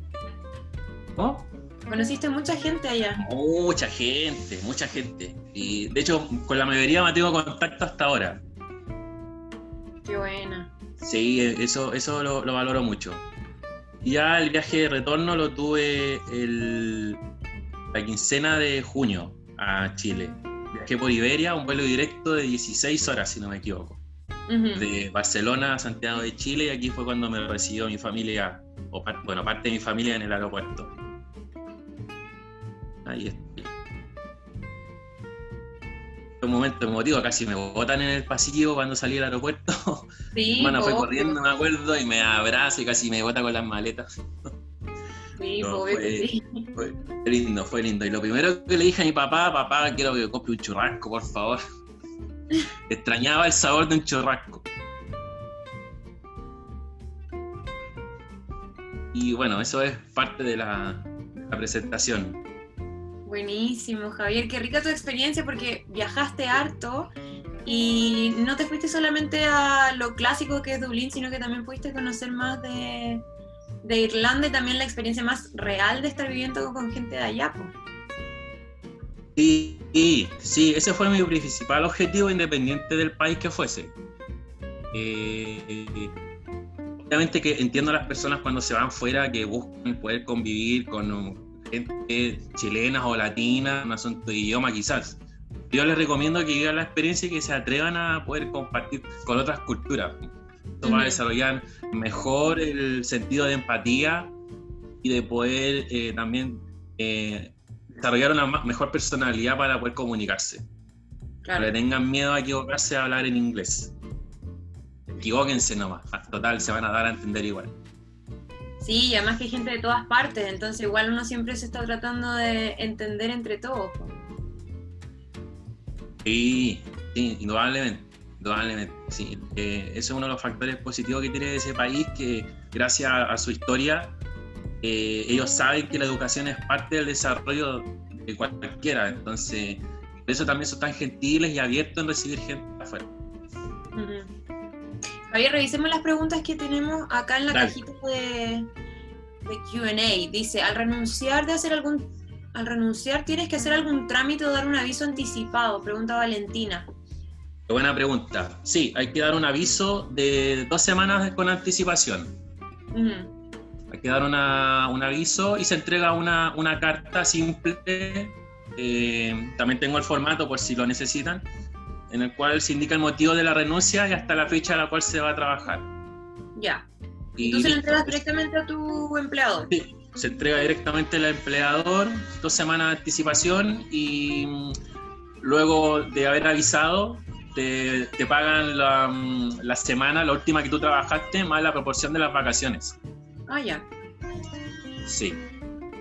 ¿Cómo? Conociste mucha gente allá. Mucha gente, mucha gente. Y de hecho, con la mayoría me tengo contacto hasta ahora. Qué buena. Sí, eso, eso lo, valoro mucho. Ya el viaje de retorno lo tuve el, la quincena de junio a Chile. Viajé por Iberia, un vuelo directo de 16 horas, si no me equivoco. De Barcelona a Santiago de Chile, y aquí fue cuando me recibió mi familia, o bueno, parte de mi familia en el aeropuerto. Ahí estoy. Un momento emotivo, casi me botan en el pasillo cuando salí del aeropuerto. Sí, mi hermana fue corriendo, me acuerdo, y me abraza y casi me bota con las maletas. Sí, fue, sí. Fue, lindo, fue lindo. Y lo primero que le dije a mi papá, papá, quiero que compre un churrasco, por favor. Extrañaba el sabor de un churrasco. Y bueno, eso es parte de la presentación. Buenísimo, Javier. Qué rica tu experiencia porque viajaste harto y no te fuiste solamente a lo clásico que es Dublín, sino que también pudiste conocer más de, Irlanda y también la experiencia más real de estar viviendo con gente de allá. Sí, sí, ese fue mi principal objetivo independiente del país que fuese. Eh, obviamente que entiendo a las personas cuando se van fuera que buscan poder convivir con gente chilena o latina, un asunto de idioma quizás. Yo les recomiendo que vivan la experiencia y que se atrevan a poder compartir con otras culturas. Esto va a desarrollar mejor el sentido de empatía y de poder eh, también eh, desarrollar una mejor personalidad para poder comunicarse. Claro. No le tengan miedo a equivocarse a hablar en inglés. Equivóquense nomás, total, se van a dar a entender igual. Sí, y además que hay gente de todas partes, entonces igual uno siempre se está tratando de entender entre todos. Sí, sí, indudablemente, indudablemente. Sí. Eh, ese es uno de los factores positivos que tiene ese país, que gracias a, su historia, eh, ellos saben que la educación es parte del desarrollo de cualquiera, entonces por eso también son tan gentiles y abiertos en recibir gente afuera. Javier, revisemos las preguntas que tenemos acá en la cajita de, de QA. Dice, al renunciar de hacer algún al renunciar tienes que hacer algún trámite o dar un aviso anticipado, pregunta Valentina. Qué buena pregunta. Sí, hay que dar un aviso de dos semanas con anticipación. Hay que dar una, un aviso y se entrega una, una carta simple. Eh, también tengo el formato por si lo necesitan en el cual se indica el motivo de la renuncia y hasta la fecha a la cual se va a trabajar. Ya. Y ¿Tú se lo entregas directamente a tu empleador? Sí, se entrega directamente al empleador, dos semanas de anticipación y mm, luego de haber avisado, te, pagan la, mm, la, semana, la última que tú trabajaste, más la proporción de las vacaciones. Ah, ya. Sí.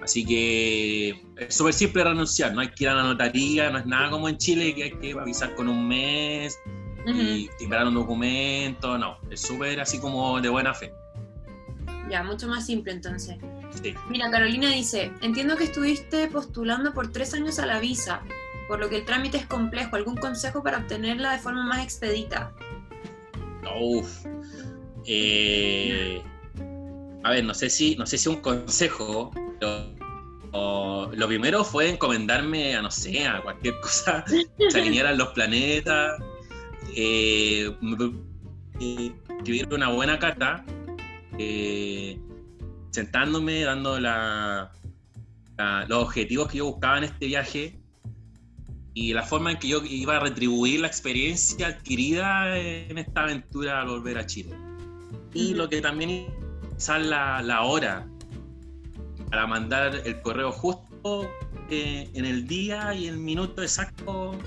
Así que es súper simple renunciar, no hay que ir a la notaría, no es nada como en Chile que hay que avisar con un mes y timbrar un documento, no, es súper así como de buena fe. Ya, mucho más simple entonces. Sí. Mira, Carolina dice, entiendo que estuviste postulando por tres años a la visa, por lo que el trámite es complejo. ¿Algún consejo para obtenerla de forma más expedita? Uf. Eh, a ver, no sé si, no sé si un consejo, lo primero fue encomendarme a, no sé, a cualquier cosa, se alinearan los planetas, eh, eh, escribir una buena carta, eh, sentándome, dando los objetivos que yo buscaba en este viaje y la forma en que yo iba a retribuir la experiencia adquirida en esta aventura al volver a Chile. Y lo que también es la, la hora para mandar el correo justo eh, en el día y el minuto exacto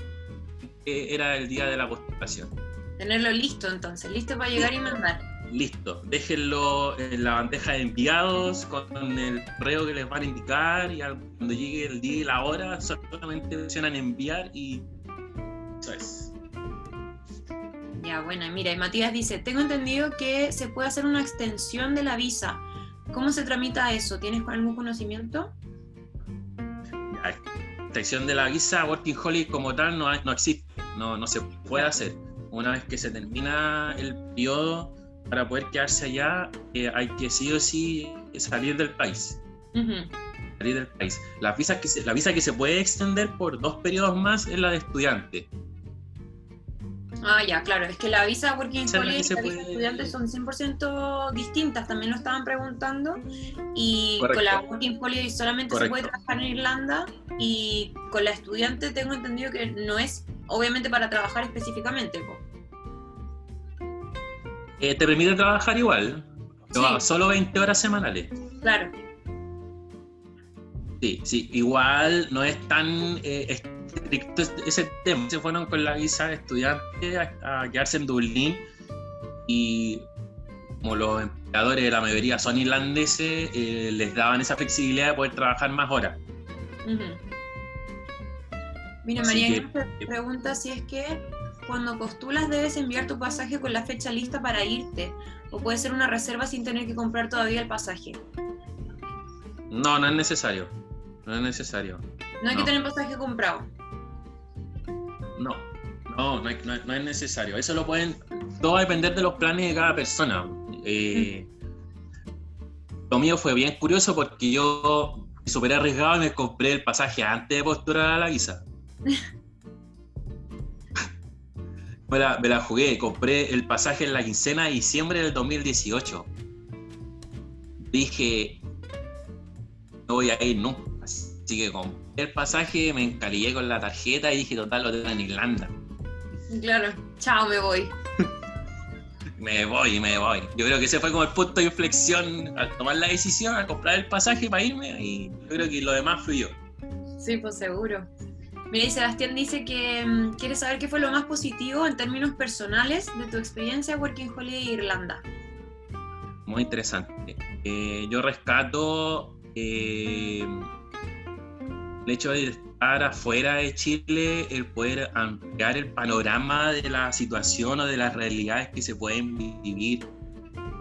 que era el día de la postulación. Tenerlo listo entonces, listo para llegar y mandar. Listo, déjenlo en la bandeja de enviados con el correo que les van a indicar y cuando llegue el día y la hora solamente presionan enviar y eso es. Ya, bueno, mira, y Matías dice, tengo entendido que se puede hacer una extensión de la visa ¿Cómo se tramita eso? ¿Tienes algún conocimiento? extracción de la visa Working Holiday como tal no, no existe, no, no se puede hacer. Una vez que se termina el periodo para poder quedarse allá, eh, hay que sí o sí salir del país. Salir del país. La visa, que la visa que se puede extender por dos periodos más es la de estudiante. Ah, ya, claro, es que la visa Working Holiday y la visa estudiante son 100% distintas, también lo estaban preguntando. Y con la Working Holiday solamente se puede trabajar en Irlanda y con la estudiante tengo entendido que no es obviamente para trabajar específicamente. Eh, te permite trabajar igual, solo 20 horas semanales. Claro. Sí, sí, igual no es tan eh, ese tema. Se fueron con la visa de estudiante a, quedarse en Dublín y como los empleadores de la mayoría son irlandeses, eh, les daban esa flexibilidad de poder trabajar más horas. Mira, María pregunta si es que cuando postulas debes enviar tu pasaje con la fecha lista para irte, o puede ser una reserva sin tener que comprar todavía el pasaje. No, no es necesario. No es necesario. No hay que tener pasaje comprado. No, no, no, es necesario. Eso lo pueden. Todo va a depender de los planes de cada persona. Eh, lo mío fue bien curioso porque yo súper arriesgado y me compré el pasaje antes de postular a la visa. me, la, me la jugué, compré el pasaje en la quincena de diciembre del 2018. Dije, no voy a ir nunca. Así que compré el pasaje, me encalillé con la tarjeta y dije, total, lo tengo en Irlanda. Claro, chao, me voy. me voy, me voy. Yo creo que ese fue como el punto de inflexión al tomar la decisión, al comprar el pasaje para irme y yo creo que lo demás fui yo. Sí, pues seguro. Mira, y Sebastián dice que mm, quiere saber qué fue lo más positivo en términos personales de tu experiencia Working Holiday Irlanda. Muy interesante. Eh, yo rescato eh, el hecho de estar afuera de Chile, el poder ampliar el panorama de la situación o de las realidades que se pueden vivir.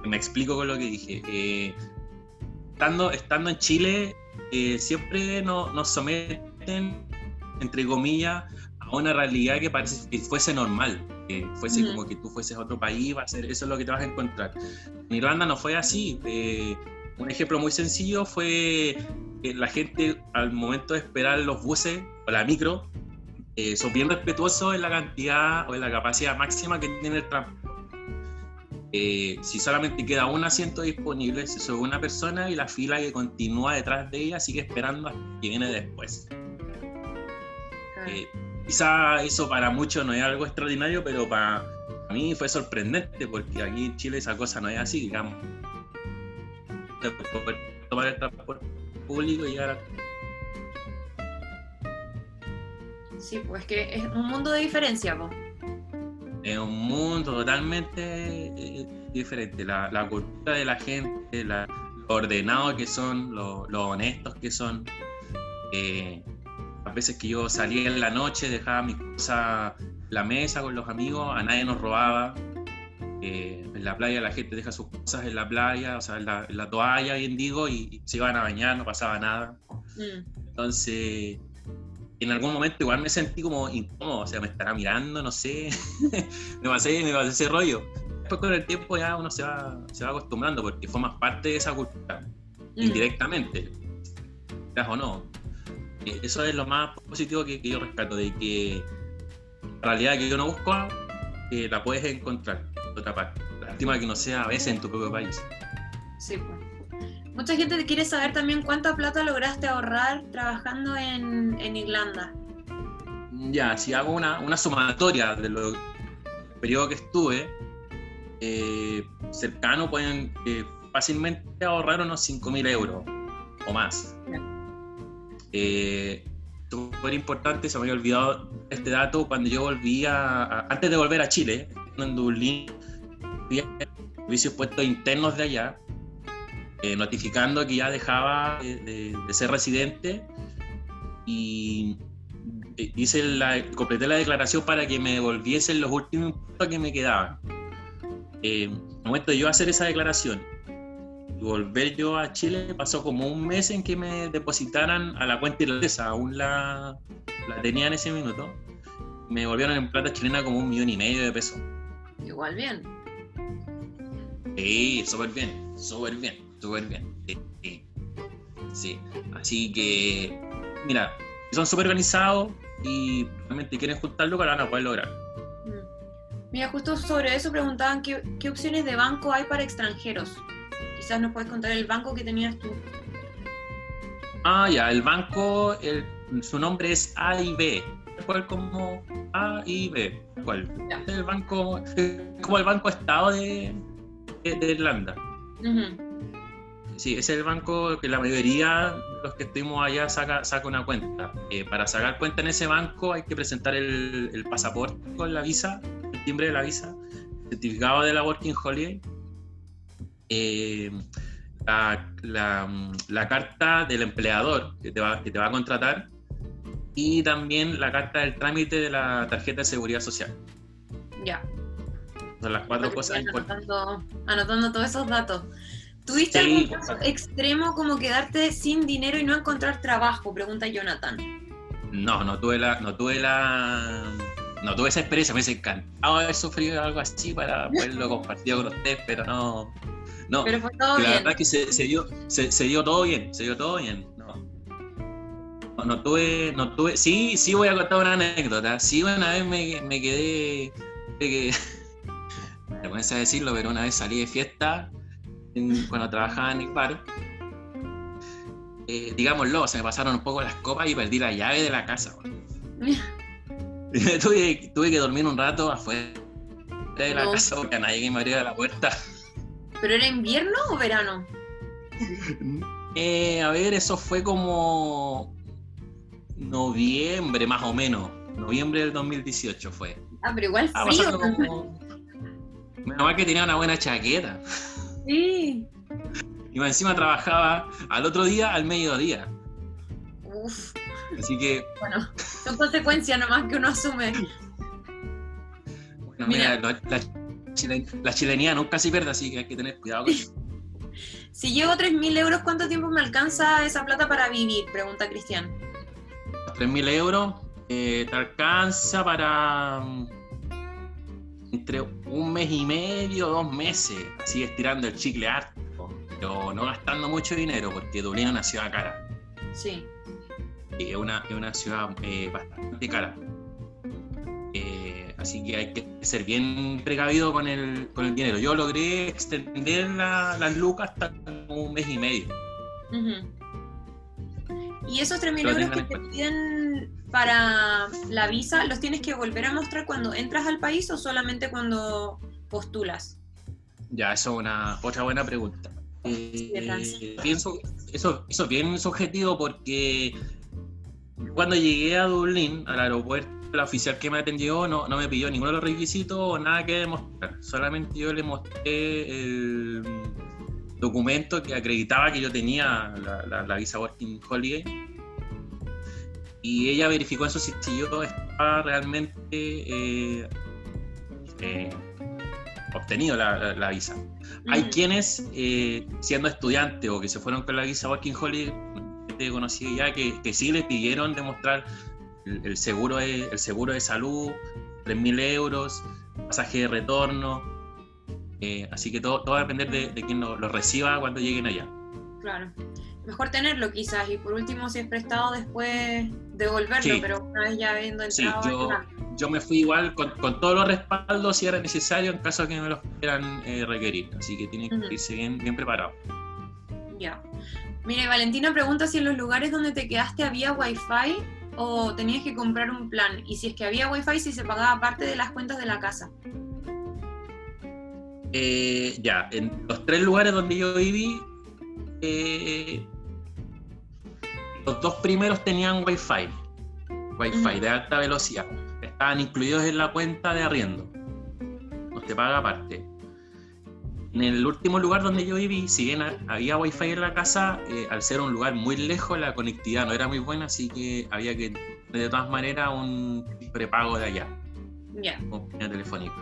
Me explico con lo que dije. Eh, estando, estando en Chile, eh, siempre nos someten, entre comillas, a una realidad que parece que fuese normal, que fuese como que tú fueses a otro país, va a ser, eso es lo que te vas a encontrar. En Irlanda no fue así. Eh, un ejemplo muy sencillo fue que la gente al momento de esperar los buses o la micro eh, son bien respetuosos en la cantidad o en la capacidad máxima que tiene el transporte. Eh, si solamente queda un asiento disponible, se sube una persona y la fila que continúa detrás de ella sigue esperando hasta que viene después. Eh, quizá eso para muchos no es algo extraordinario, pero para, mí fue sorprendente porque aquí en Chile esa cosa no es así, digamos poder tomar el transporte público y llegar a... Sí, pues que es un mundo de diferencia, ¿no? Es un mundo totalmente eh, diferente. La, la, cultura de la gente, la, lo ordenado que son, lo, lo honestos que son. Eh, las veces que yo salía en la noche, dejaba mis cosas en la mesa con los amigos, a nadie nos robaba en la playa la gente deja sus cosas en la playa, o sea, en la, toalla, bien digo, y, se iban a bañar, no pasaba nada. Mm. Entonces, en algún momento igual me sentí como incómodo, o sea, me estará mirando, no sé, me pasé, me pasé ese rollo. Después con el tiempo ya uno se va, se va acostumbrando porque fue más parte de esa cultura, mm. indirectamente, o no. Eh, eso es lo más positivo que, yo rescato, de que la realidad que yo no busco, eh, la puedes encontrar otra parte. Lástima que no sea a veces en tu propio país. Sí, pues. Mucha gente te quiere saber también cuánta plata lograste ahorrar trabajando en, en Irlanda. Ya, si hago una, una sumatoria de lo periodo que estuve, eh, cercano pueden eh, fácilmente ahorrar unos 5.000 euros o más. Eh, súper importante, se me había olvidado este dato cuando yo volví a, antes de volver a Chile, en Dublín, servicios puestos internos de allá, eh, notificando que ya dejaba de, ser residente y eh, hice la, completé la declaración para que me devolviesen los últimos impuestos que me quedaban. Eh, en el momento de yo hacer esa declaración, volver yo a Chile pasó como un mes en que me depositaran a la cuenta irlandesa, aún la, la tenía en ese minuto. Me volvieron en plata chilena como un millón y medio de pesos. Igual bien. Sí, súper bien, súper bien, súper bien. Sí, así que, mira, son súper organizados y realmente quieren juntarlo para van a poder lograr. Mm. Mira, justo sobre eso preguntaban qué, qué opciones de banco hay para extranjeros. Quizás nos puedes contar el banco que tenías tú. Ah, ya, el banco, su nombre es A y B. ¿Cuál como A y B? ¿Cuál? El banco, como el Banco Estado de, de, Irlanda. Sí, es el banco que la mayoría de los que estuvimos allá saca, saca una cuenta. Eh, para sacar cuenta en ese banco hay que presentar el, pasaporte con la visa, el timbre de la visa, el certificado de la Working Holiday, eh, la, carta del empleador que te, va, que te va a contratar y también la carta del trámite de la tarjeta de seguridad social. Ya. Son las cuatro cosas importantes. Anotando todos esos datos. ¿Tuviste algún caso extremo como quedarte sin dinero y no encontrar trabajo? Pregunta Jonathan. No, no tuve la, no tuve la, no tuve esa experiencia. Me hubiese encantado haber sufrido algo así para poderlo compartir con ustedes, pero no, no. Pero fue todo bien. La verdad es que se, dio, se, dio todo bien, se dio todo bien. No. no, tuve, no tuve, sí, sí voy a contar una anécdota. Sí, una vez me, me quedé, me vergüenza decirlo, pero una vez salí de fiesta cuando trabajaba en el bar, eh, digámoslo, se me pasaron un poco las copas y perdí la llave de la casa. tuve, tuve, que dormir un rato afuera de la casa porque a nadie me abriera la puerta. ¿Pero era invierno o verano? Eh, a ver, eso fue como noviembre más o menos. Noviembre del 2018 fue. Ah, pero igual frío. Menos mal que tenía una buena chaqueta. Sí. Y encima trabajaba al otro día, al mediodía. Uf. Así que. Bueno, son consecuencias nomás que uno asume. Bueno, mira, la, chilenía nunca se pierde, así que hay que tener cuidado con eso. Si llevo 3.000 euros, ¿cuánto tiempo me alcanza esa plata para vivir? Pregunta Cristian. 3.000 euros eh, te alcanza para entre un mes y medio, dos meses, así estirando el chicle harto, pero no gastando mucho dinero porque Dublín es una ciudad cara. Sí. Es una, es una ciudad eh, bastante cara. Eh, así que hay que ser bien precavido con el, con el dinero. Yo logré extender las lucas hasta un mes y medio. ¿Y esos 3.000 euros que te piden para la visa, los tienes que volver a mostrar cuando entras al país o solamente cuando postulas? Ya, eso es una otra buena pregunta. Eh, pienso, eso, eso es bien subjetivo porque cuando llegué a Dublín, al aeropuerto, la oficial que me atendió no, no me pidió ninguno de los requisitos o nada que demostrar. Solamente yo le mostré el documento que acreditaba que yo tenía la, la visa Working Holiday y ella verificó eso si, yo estaba realmente eh, eh, obtenido la, visa. Hay quienes, eh, siendo estudiantes o que se fueron con la visa Working Holiday, te conocí ya que, que, sí les pidieron demostrar el, seguro, de, el seguro de salud, 3.000 euros, pasaje de retorno. así que todo, todo va a depender de, de quién lo, lo reciba cuando lleguen allá. Claro mejor tenerlo quizás y por último si es prestado después devolverlo, pero una vez ya habiendo entrado. Sí, yo, yo, me fui igual con, todos los respaldos si era necesario en caso de que me los quieran eh, requerir, así que tiene que irse bien, bien preparado. Ya. Mire, Valentina pregunta si en los lugares donde te quedaste había wifi o tenías que comprar un plan y si es que había wifi si se pagaba parte de las cuentas de la casa. Eh, ya, en los tres lugares donde yo viví, eh, los dos primeros tenían Wi-Fi, Wi-Fi de alta velocidad. Estaban incluidos en la cuenta de arriendo. No te paga aparte. En el último lugar donde yo viví, si bien había Wi-Fi en la casa, eh, al ser un lugar muy lejos, la conectividad no era muy buena, así que había que, de todas maneras, un prepago de allá. Ya. telefónica.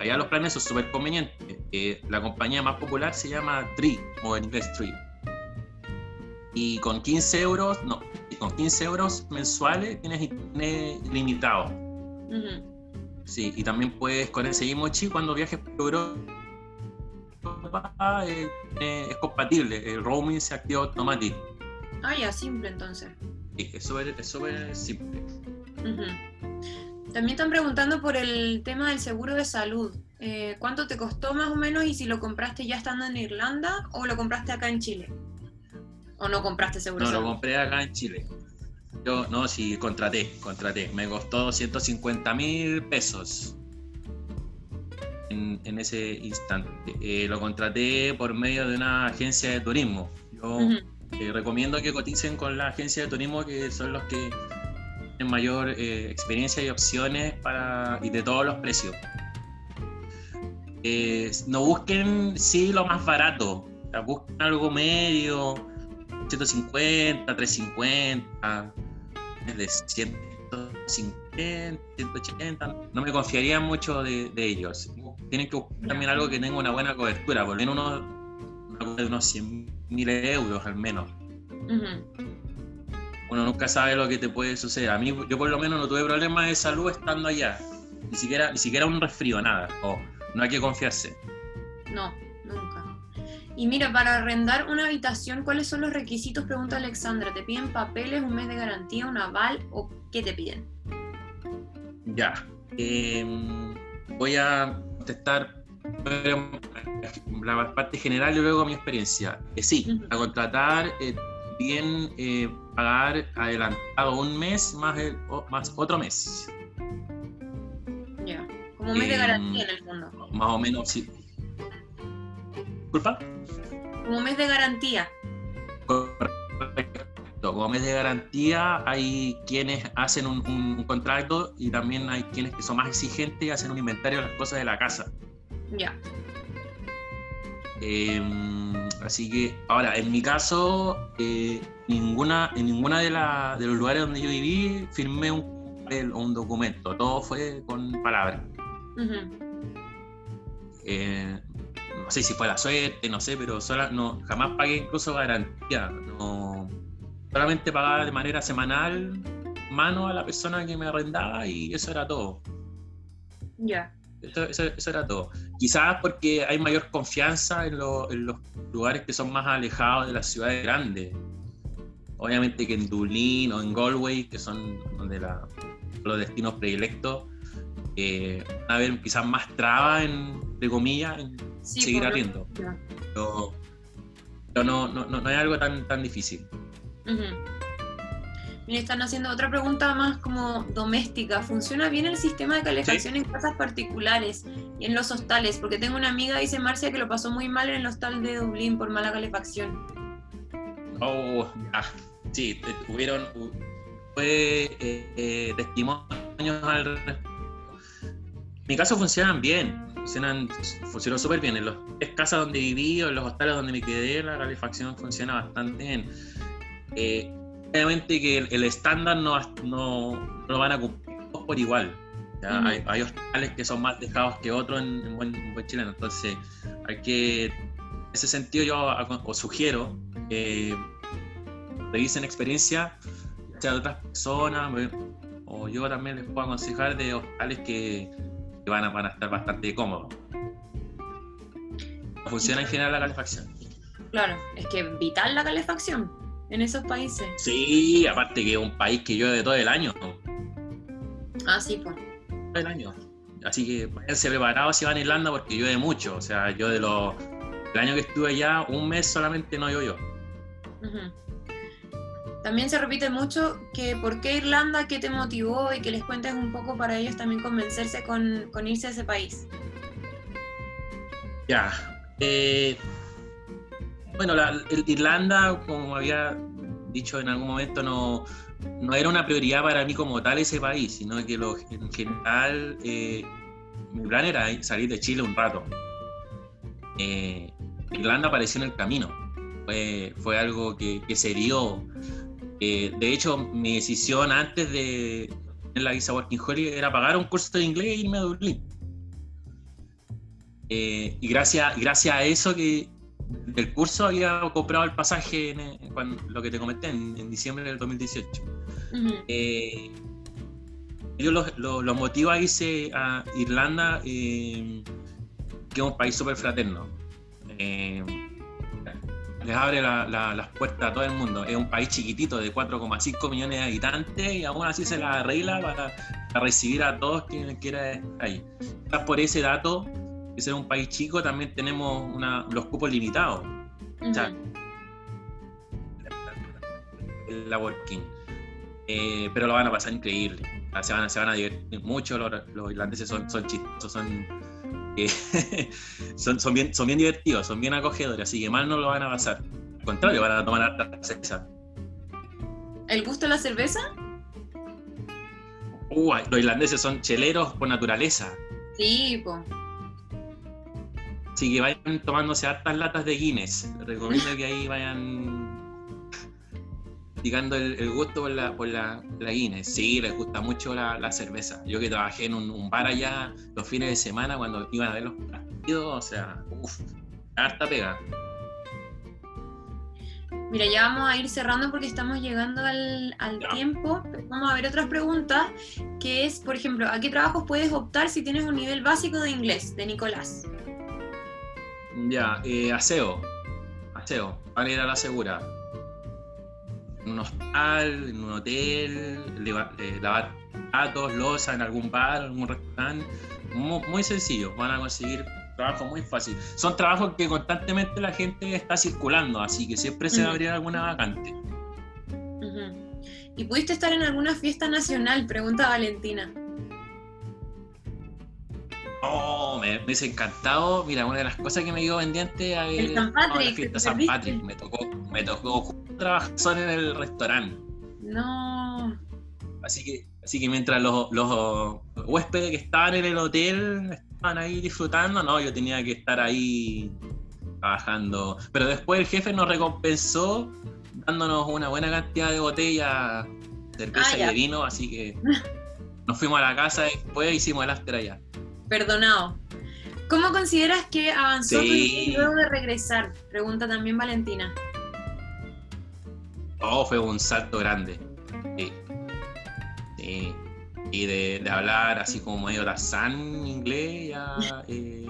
allá los planes son súper convenientes. Eh, la compañía más popular se llama Tree, o en inglés Tree. Y con 15 euros, no, con 15 euros mensuales tienes internet limitado. Sí, y también puedes con ese mismo chip cuando viajes por Europa eh, eh, es compatible, el roaming se activa automático. Ah, ya, simple entonces. Sí, es súper simple. También están preguntando por el tema del seguro de salud. Eh, ¿Cuánto te costó más o menos y si lo compraste ya estando en Irlanda o lo compraste acá en Chile? ¿O no compraste seguro? No, lo compré acá en Chile. Yo, no, sí, contraté, contraté. Me costó 150 mil pesos en, ese instante. Eh, lo contraté por medio de una agencia de turismo. Yo eh, recomiendo que coticen con la agencia de turismo, que son los que tienen mayor eh, experiencia y opciones para, y de todos los precios. no busquen, sí, lo más barato. busquen algo medio, 150, 350 de 150, 180. No me confiaría mucho de, ellos. Tienen que buscar también algo que tenga una buena cobertura, por lo menos unos, unos 100 mil euros al menos. Uno nunca sabe lo que te puede suceder. A mí, yo por lo menos no tuve problemas de salud estando allá. Ni siquiera, ni siquiera un resfrío, nada. O no hay que confiarse. No, y mira, para arrendar una habitación, ¿cuáles son los requisitos? Pregunta Alexandra. ¿Te piden papeles, un mes de garantía, un aval o qué te piden? Ya. Em, voy a contestar la parte general y luego mi experiencia. Eh, sí, a contratar, eh, bien eh, pagar adelantado un mes más, más otro mes. Ya, como un mes de garantía en el fondo. Más o menos, sí. ¿Culpa? Como mes de garantía. Correcto. Como mes de garantía hay quienes hacen un, contrato y también hay quienes que son más exigentes y hacen un inventario de las cosas de la casa. Ya. Em, así que, ahora, en mi caso, eh, ninguna, en ninguna de, de, los lugares donde yo viví firmé un, un documento, todo fue con palabras no sé si fue la suerte, no sé, pero sola, no, jamás pagué incluso garantía. No, solamente pagaba de manera semanal mano a la persona que me arrendaba y eso era todo. Ya. Eso, era todo. Quizás porque hay mayor confianza en, en, los lugares que son más alejados de las ciudades grandes. Obviamente que en Dublín o en Galway, que son donde la, los destinos predilectos, eh, van a haber quizás más trabas, en, de comillas, en seguir habiendo. Pero, no, no, no, es algo tan, tan difícil. Mira, están haciendo otra pregunta más como doméstica. ¿Funciona bien el sistema de calefacción en casas particulares y en los hostales? Porque tengo una amiga, dice Marcia, que lo pasó muy mal en el hostal de Dublín por mala calefacción. Oh. Sí, tuvieron. Fue eh, eh, testimonios al en mi caso funcionan bien, funcionan, funcionó súper bien. En las casas donde viví o en los hostales donde me quedé, la calefacción funciona bastante bien. Eh, obviamente que el, estándar no, no, lo van a cumplir por igual. hay, hostales que son más dejados que otros en, buen, buen, chileno. Entonces, hay que, en ese sentido, yo os sugiero que revisen experiencia de otras personas, o yo también les puedo aconsejar de hostales que van a, van a estar bastante cómodos. Funciona en general la calefacción. Claro, es que vital la calefacción en esos países. Sí, aparte que es un país que llueve todo el año. Ah, sí, pues. Todo el año. Así que váyanse preparados si van a Irlanda porque llueve mucho. O sea, yo de los. El año que estuve allá, un mes solamente no llovió. Uh también se repite mucho que por qué Irlanda, qué te motivó y que les cuentes un poco para ellos también convencerse con, irse a ese país. Ya. Eh, bueno, Irlanda, como había dicho en algún momento, no, no era una prioridad para mí como tal ese país, sino que lo, en general eh, mi plan era salir de Chile un rato. Eh, Irlanda apareció en el camino. Fue, fue algo que, que se dio eh, de hecho, mi decisión antes de la visa Working Holiday era pagar un curso de inglés e irme a Dublín. Eh, y gracias, gracias a eso que del curso había comprado el pasaje, en, lo que te comenté, en, diciembre del 2018. Eh, yo los, los, motivo a irse a Irlanda, que es un país súper fraterno les abre las puertas a todo el mundo. Es un país chiquitito de 4,5 millones de habitantes y aún así se la arregla para, recibir a todos quienes quiera ahí. Por ese dato, que ser un país chico, también tenemos los cupos limitados. la working. Eh, pero lo van a pasar increíble. Se van, se van a divertir mucho. Los, irlandeses son, son chistosos, son son, son, bien, son bien divertidos, son bien acogedores, así que mal no lo van a pasar. Al contrario, van a tomar harta cerveza. ¿El gusto de la cerveza? Uh, los irlandeses son cheleros por naturaleza. Sí. Así que vayan tomándose hartas latas de Guinness. Les recomiendo que ahí vayan practicando el, gusto por la, por la, Guinness. Sí, les gusta mucho la, cerveza. Yo que trabajé en un, bar allá los fines de semana cuando iban a ver los partidos, o sea, uff, harta pega. Mira, ya vamos a ir cerrando porque estamos llegando al, al tiempo. Vamos a ver otras preguntas, que es, por ejemplo, ¿a qué trabajos puedes optar si tienes un nivel básico de inglés? De Nicolás. Ya, eh, aseo. Aseo, para ir a la segura en un hostal, en un hotel, lavar platos, losa en algún bar, en algún restaurante. Muy, sencillo, van a conseguir trabajo muy fácil. Son trabajos que constantemente la gente está circulando, así que siempre se va a abrir alguna vacante. ¿Y pudiste estar en alguna fiesta nacional? Pregunta Valentina. Oh, me, me hubiese encantado. Mira, una de las cosas que me dio pendiente a ver, San Patrick, la fiesta San Patrick. Me tocó, me tocó trabajar en el restaurante. No. Así que, así que mientras los, los huéspedes que estaban en el hotel estaban ahí disfrutando, no, yo tenía que estar ahí trabajando. Pero después el jefe nos recompensó dándonos una buena cantidad de botellas, cerveza ah, y de vino, así que nos fuimos a la casa y después hicimos el after allá. Perdonado. ¿Cómo consideras que avanzó tu luego de regresar? Pregunta también Valentina. Oh, fue un salto grande. Sí. sí. Y de, hablar así como medio Tarzán inglés, eh,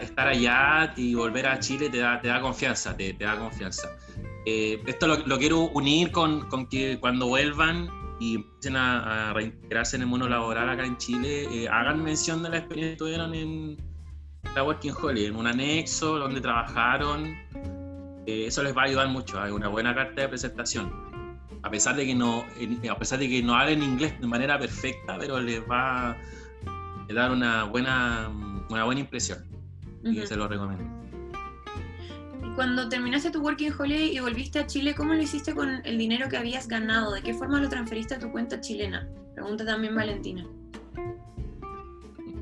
estar allá y volver a Chile te da, te da confianza, te, da confianza. Eh, esto lo, quiero unir con, con que cuando vuelvan y empiecen a, reintegrarse en el mundo laboral acá en Chile, eh, hagan mención de la experiencia que tuvieron en la Working Holiday, en un anexo donde trabajaron. Eh, eso les va a ayudar mucho, hay una buena carta de presentación. A pesar de que no, a pesar de que no hablen inglés de manera perfecta, pero les va a dar una buena, una buena impresión. Y se lo recomiendo cuando terminaste tu Working Holiday y volviste a Chile, ¿cómo lo hiciste con el dinero que habías ganado? ¿De qué forma lo transferiste a tu cuenta chilena? Pregunta también Valentina.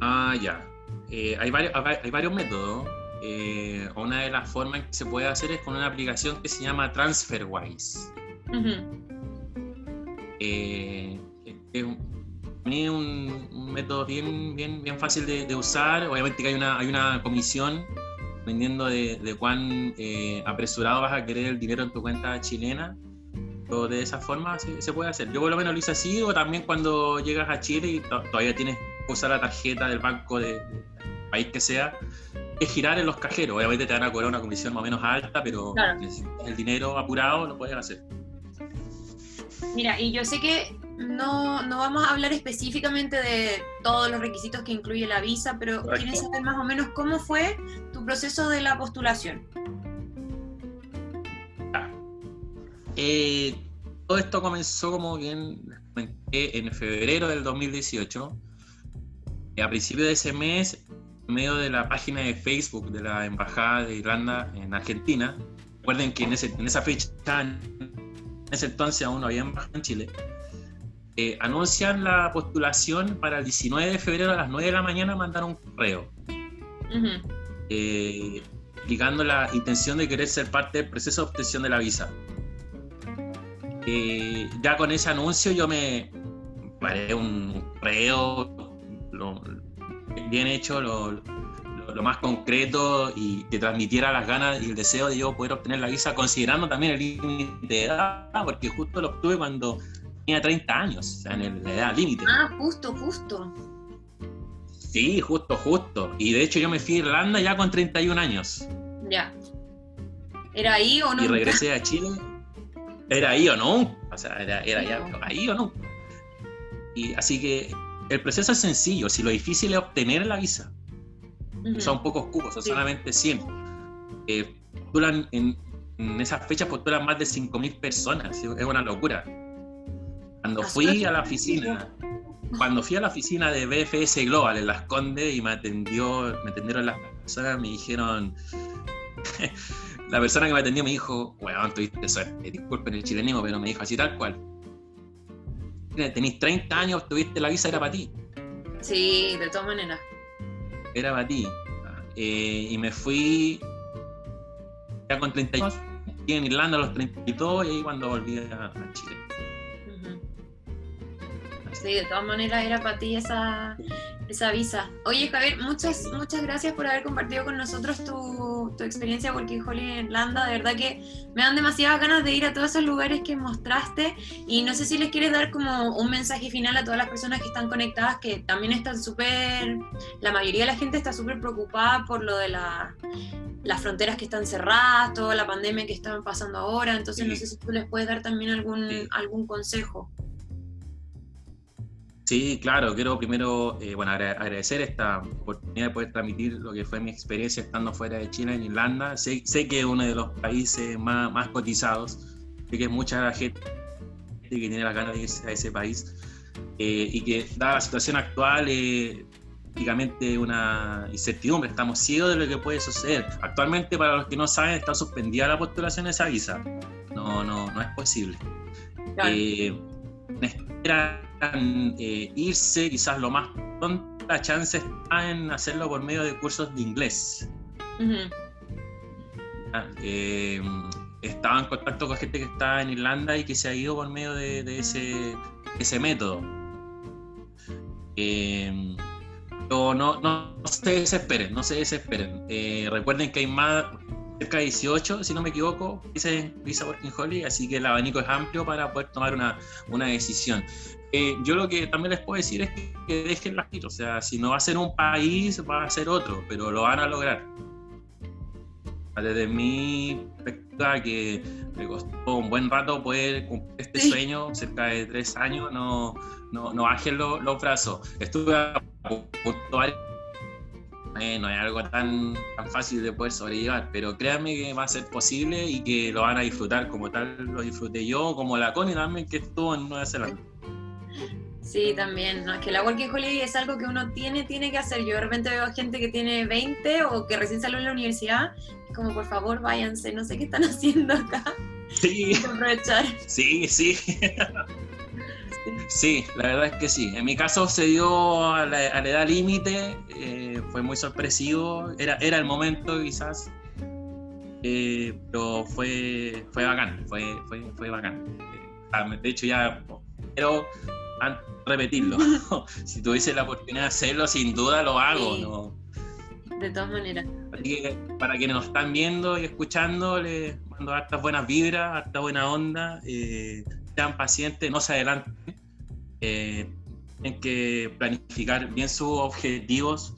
Ah, ya. Eh, hay, varios, hay varios métodos. Eh, una de las formas que se puede hacer es con una aplicación que se llama TransferWise. Eh, es un, método bien, bien, bien fácil de, de, usar. Obviamente que hay una, hay una comisión dependiendo de, cuán eh, apresurado vas a querer el dinero en tu cuenta chilena, o de esa forma se, puede hacer. Yo por lo menos lo hice así, o también cuando llegas a Chile y todavía tienes que usar la tarjeta del banco de, país que sea, es girar en los cajeros. Obviamente te van a cobrar una comisión más o menos alta, pero el dinero apurado, lo puedes hacer. Mira, y yo sé que no, no, vamos a hablar específicamente de todos los requisitos que incluye la visa, pero quieren saber más o menos cómo fue tu proceso de la postulación. Eh, todo esto comenzó como bien en febrero del 2018. a principios de ese mes, medio de la página de Facebook de la Embajada de Irlanda en Argentina, recuerden que en, en esa fecha, en ese entonces aún no había embajada en Chile, eh, anuncian la postulación para el 19 de febrero a las 9 de la mañana, mandar un correo. Eh, indicando la intención de querer ser parte del proceso de obtención de la visa. Eh, ya con ese anuncio yo me paré un correo bien hecho, lo, lo más concreto y que transmitiera las ganas y el deseo de yo poder obtener la visa, considerando también el límite de edad, porque justo lo obtuve cuando tenía 30 años, o sea, en la edad límite. Ah, justo, justo. Sí, justo, justo. Y de hecho yo me fui a Irlanda ya con 31 años. Ya. ¿Era ahí o no? Y regresé a Chile. Era ahí o no. O sea, era, era ya ahí o no. Y así que el proceso es sencillo. Si lo difícil es obtener la visa, son pocos cubos, son solamente 100. Eh, en, en, esas fechas postulan más de 5.000 personas. Es una locura. Cuando fui a la oficina, cuando fui a la oficina de BFS Global en Las Condes y me atendió, me atendieron las personas, me dijeron, la persona que me atendió me dijo, bueno, tuviste suerte, disculpen el chilenismo, pero me dijo así tal cual. Tenéis 30 años, tuviste la visa, era para ti. Sí, de todas maneras. Era para ti. Eh, y me fui ya con 32, en Irlanda a los 32 y ahí cuando volví a Chile. Sí, de todas maneras era para ti esa, esa visa. Oye, Javier, muchas, muchas gracias por haber compartido con nosotros tu, tu experiencia Working Holiday en Irlanda. De verdad que me dan demasiadas ganas de ir a todos esos lugares que mostraste. Y no sé si les quieres dar como un mensaje final a todas las personas que están conectadas, que también están súper, la mayoría de la gente está súper preocupada por lo de la, las fronteras que están cerradas, toda la pandemia que están pasando ahora. Entonces, no sé si tú les puedes dar también algún, algún consejo. Sí, claro, quiero primero eh, bueno, agradecer esta oportunidad de poder transmitir lo que fue mi experiencia estando fuera de China en Irlanda. Sé, sé que es uno de los países más, más cotizados, sé que es mucha gente que tiene las ganas de irse a ese país eh, y que, dada la situación actual, eh, prácticamente una incertidumbre, estamos ciegos de lo que puede suceder. Actualmente, para los que no saben, está suspendida la postulación de esa visa. No, no, no es posible. Claro. Eh, eh, irse, quizás lo más pronto, la chance está en hacerlo por medio de cursos de inglés. Ah, eh, estaba en contacto con gente que está en Irlanda y que se ha ido por medio de, ese, ese método. Eh, pero no, no, se desesperen, no se desesperen. recuerden que hay más, cerca de 18, si no me equivoco, dice Visa Working Holiday, así que el abanico es amplio para poder tomar una, una decisión. Eh, yo lo que también les puedo decir es que, dejen las o sea, si no va a ser un país, va a ser otro, pero lo van a lograr. Desde mi perspectiva, que me costó un buen rato poder cumplir este sueño, cerca de tres años, no, no, no bajen los brazos. Estuve a punto no es algo tan, tan fácil de poder sobrellevar, pero créanme que va a ser posible y que lo van a disfrutar como tal lo disfruté yo, como la Connie también que estuvo en Nueva Zelanda. Sí, también. No, es que la Working Holiday es algo que uno tiene, tiene que hacer. Yo de repente veo a gente que tiene 20 o que recién salió en la universidad, como por favor váyanse, no sé qué están haciendo acá. Sí. aprovechar. Sí, sí. Sí, la verdad es que sí. En mi caso se dio a la, edad límite, eh, fue muy sorpresivo, era, era el momento quizás, eh, pero fue, fue bacán, fue, fue, fue bacán. Eh, de hecho ya, repetirlo. si tuviese la oportunidad de hacerlo, sin duda lo hago. ¿no? De todas maneras. Así que para quienes nos están viendo y escuchando, les mando hartas buenas vibras, harta buena onda. Eh, sean pacientes, no se adelanten. Eh, tienen que planificar bien sus objetivos,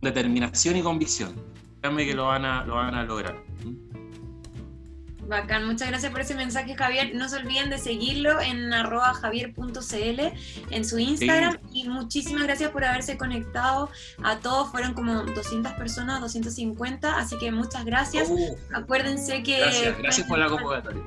determinación y convicción. Créanme que lo van a, lo van a lograr. Bacán, muchas gracias por ese mensaje, Javier. No se olviden de seguirlo en arroba javier.cl en su Instagram y muchísimas gracias por haberse conectado a todos. Fueron como 200 personas, 250, así que muchas gracias. Uh. Acuérdense que... Gracias, gracias por la convocatoria.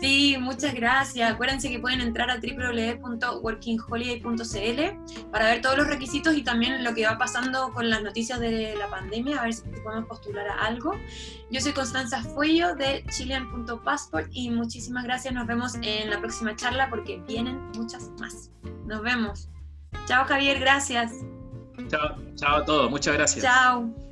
Sí, muchas gracias. Acuérdense que pueden entrar a www.workingholiday.cl para ver todos los requisitos y también lo que va pasando con las noticias de la pandemia, a ver si podemos postular a algo. Yo soy Constanza Fuello de Chilean.passport y muchísimas gracias. Nos vemos en la próxima charla porque vienen muchas más. Nos vemos. Chao Javier, gracias. Chao, chao a todos. Muchas gracias. Chao.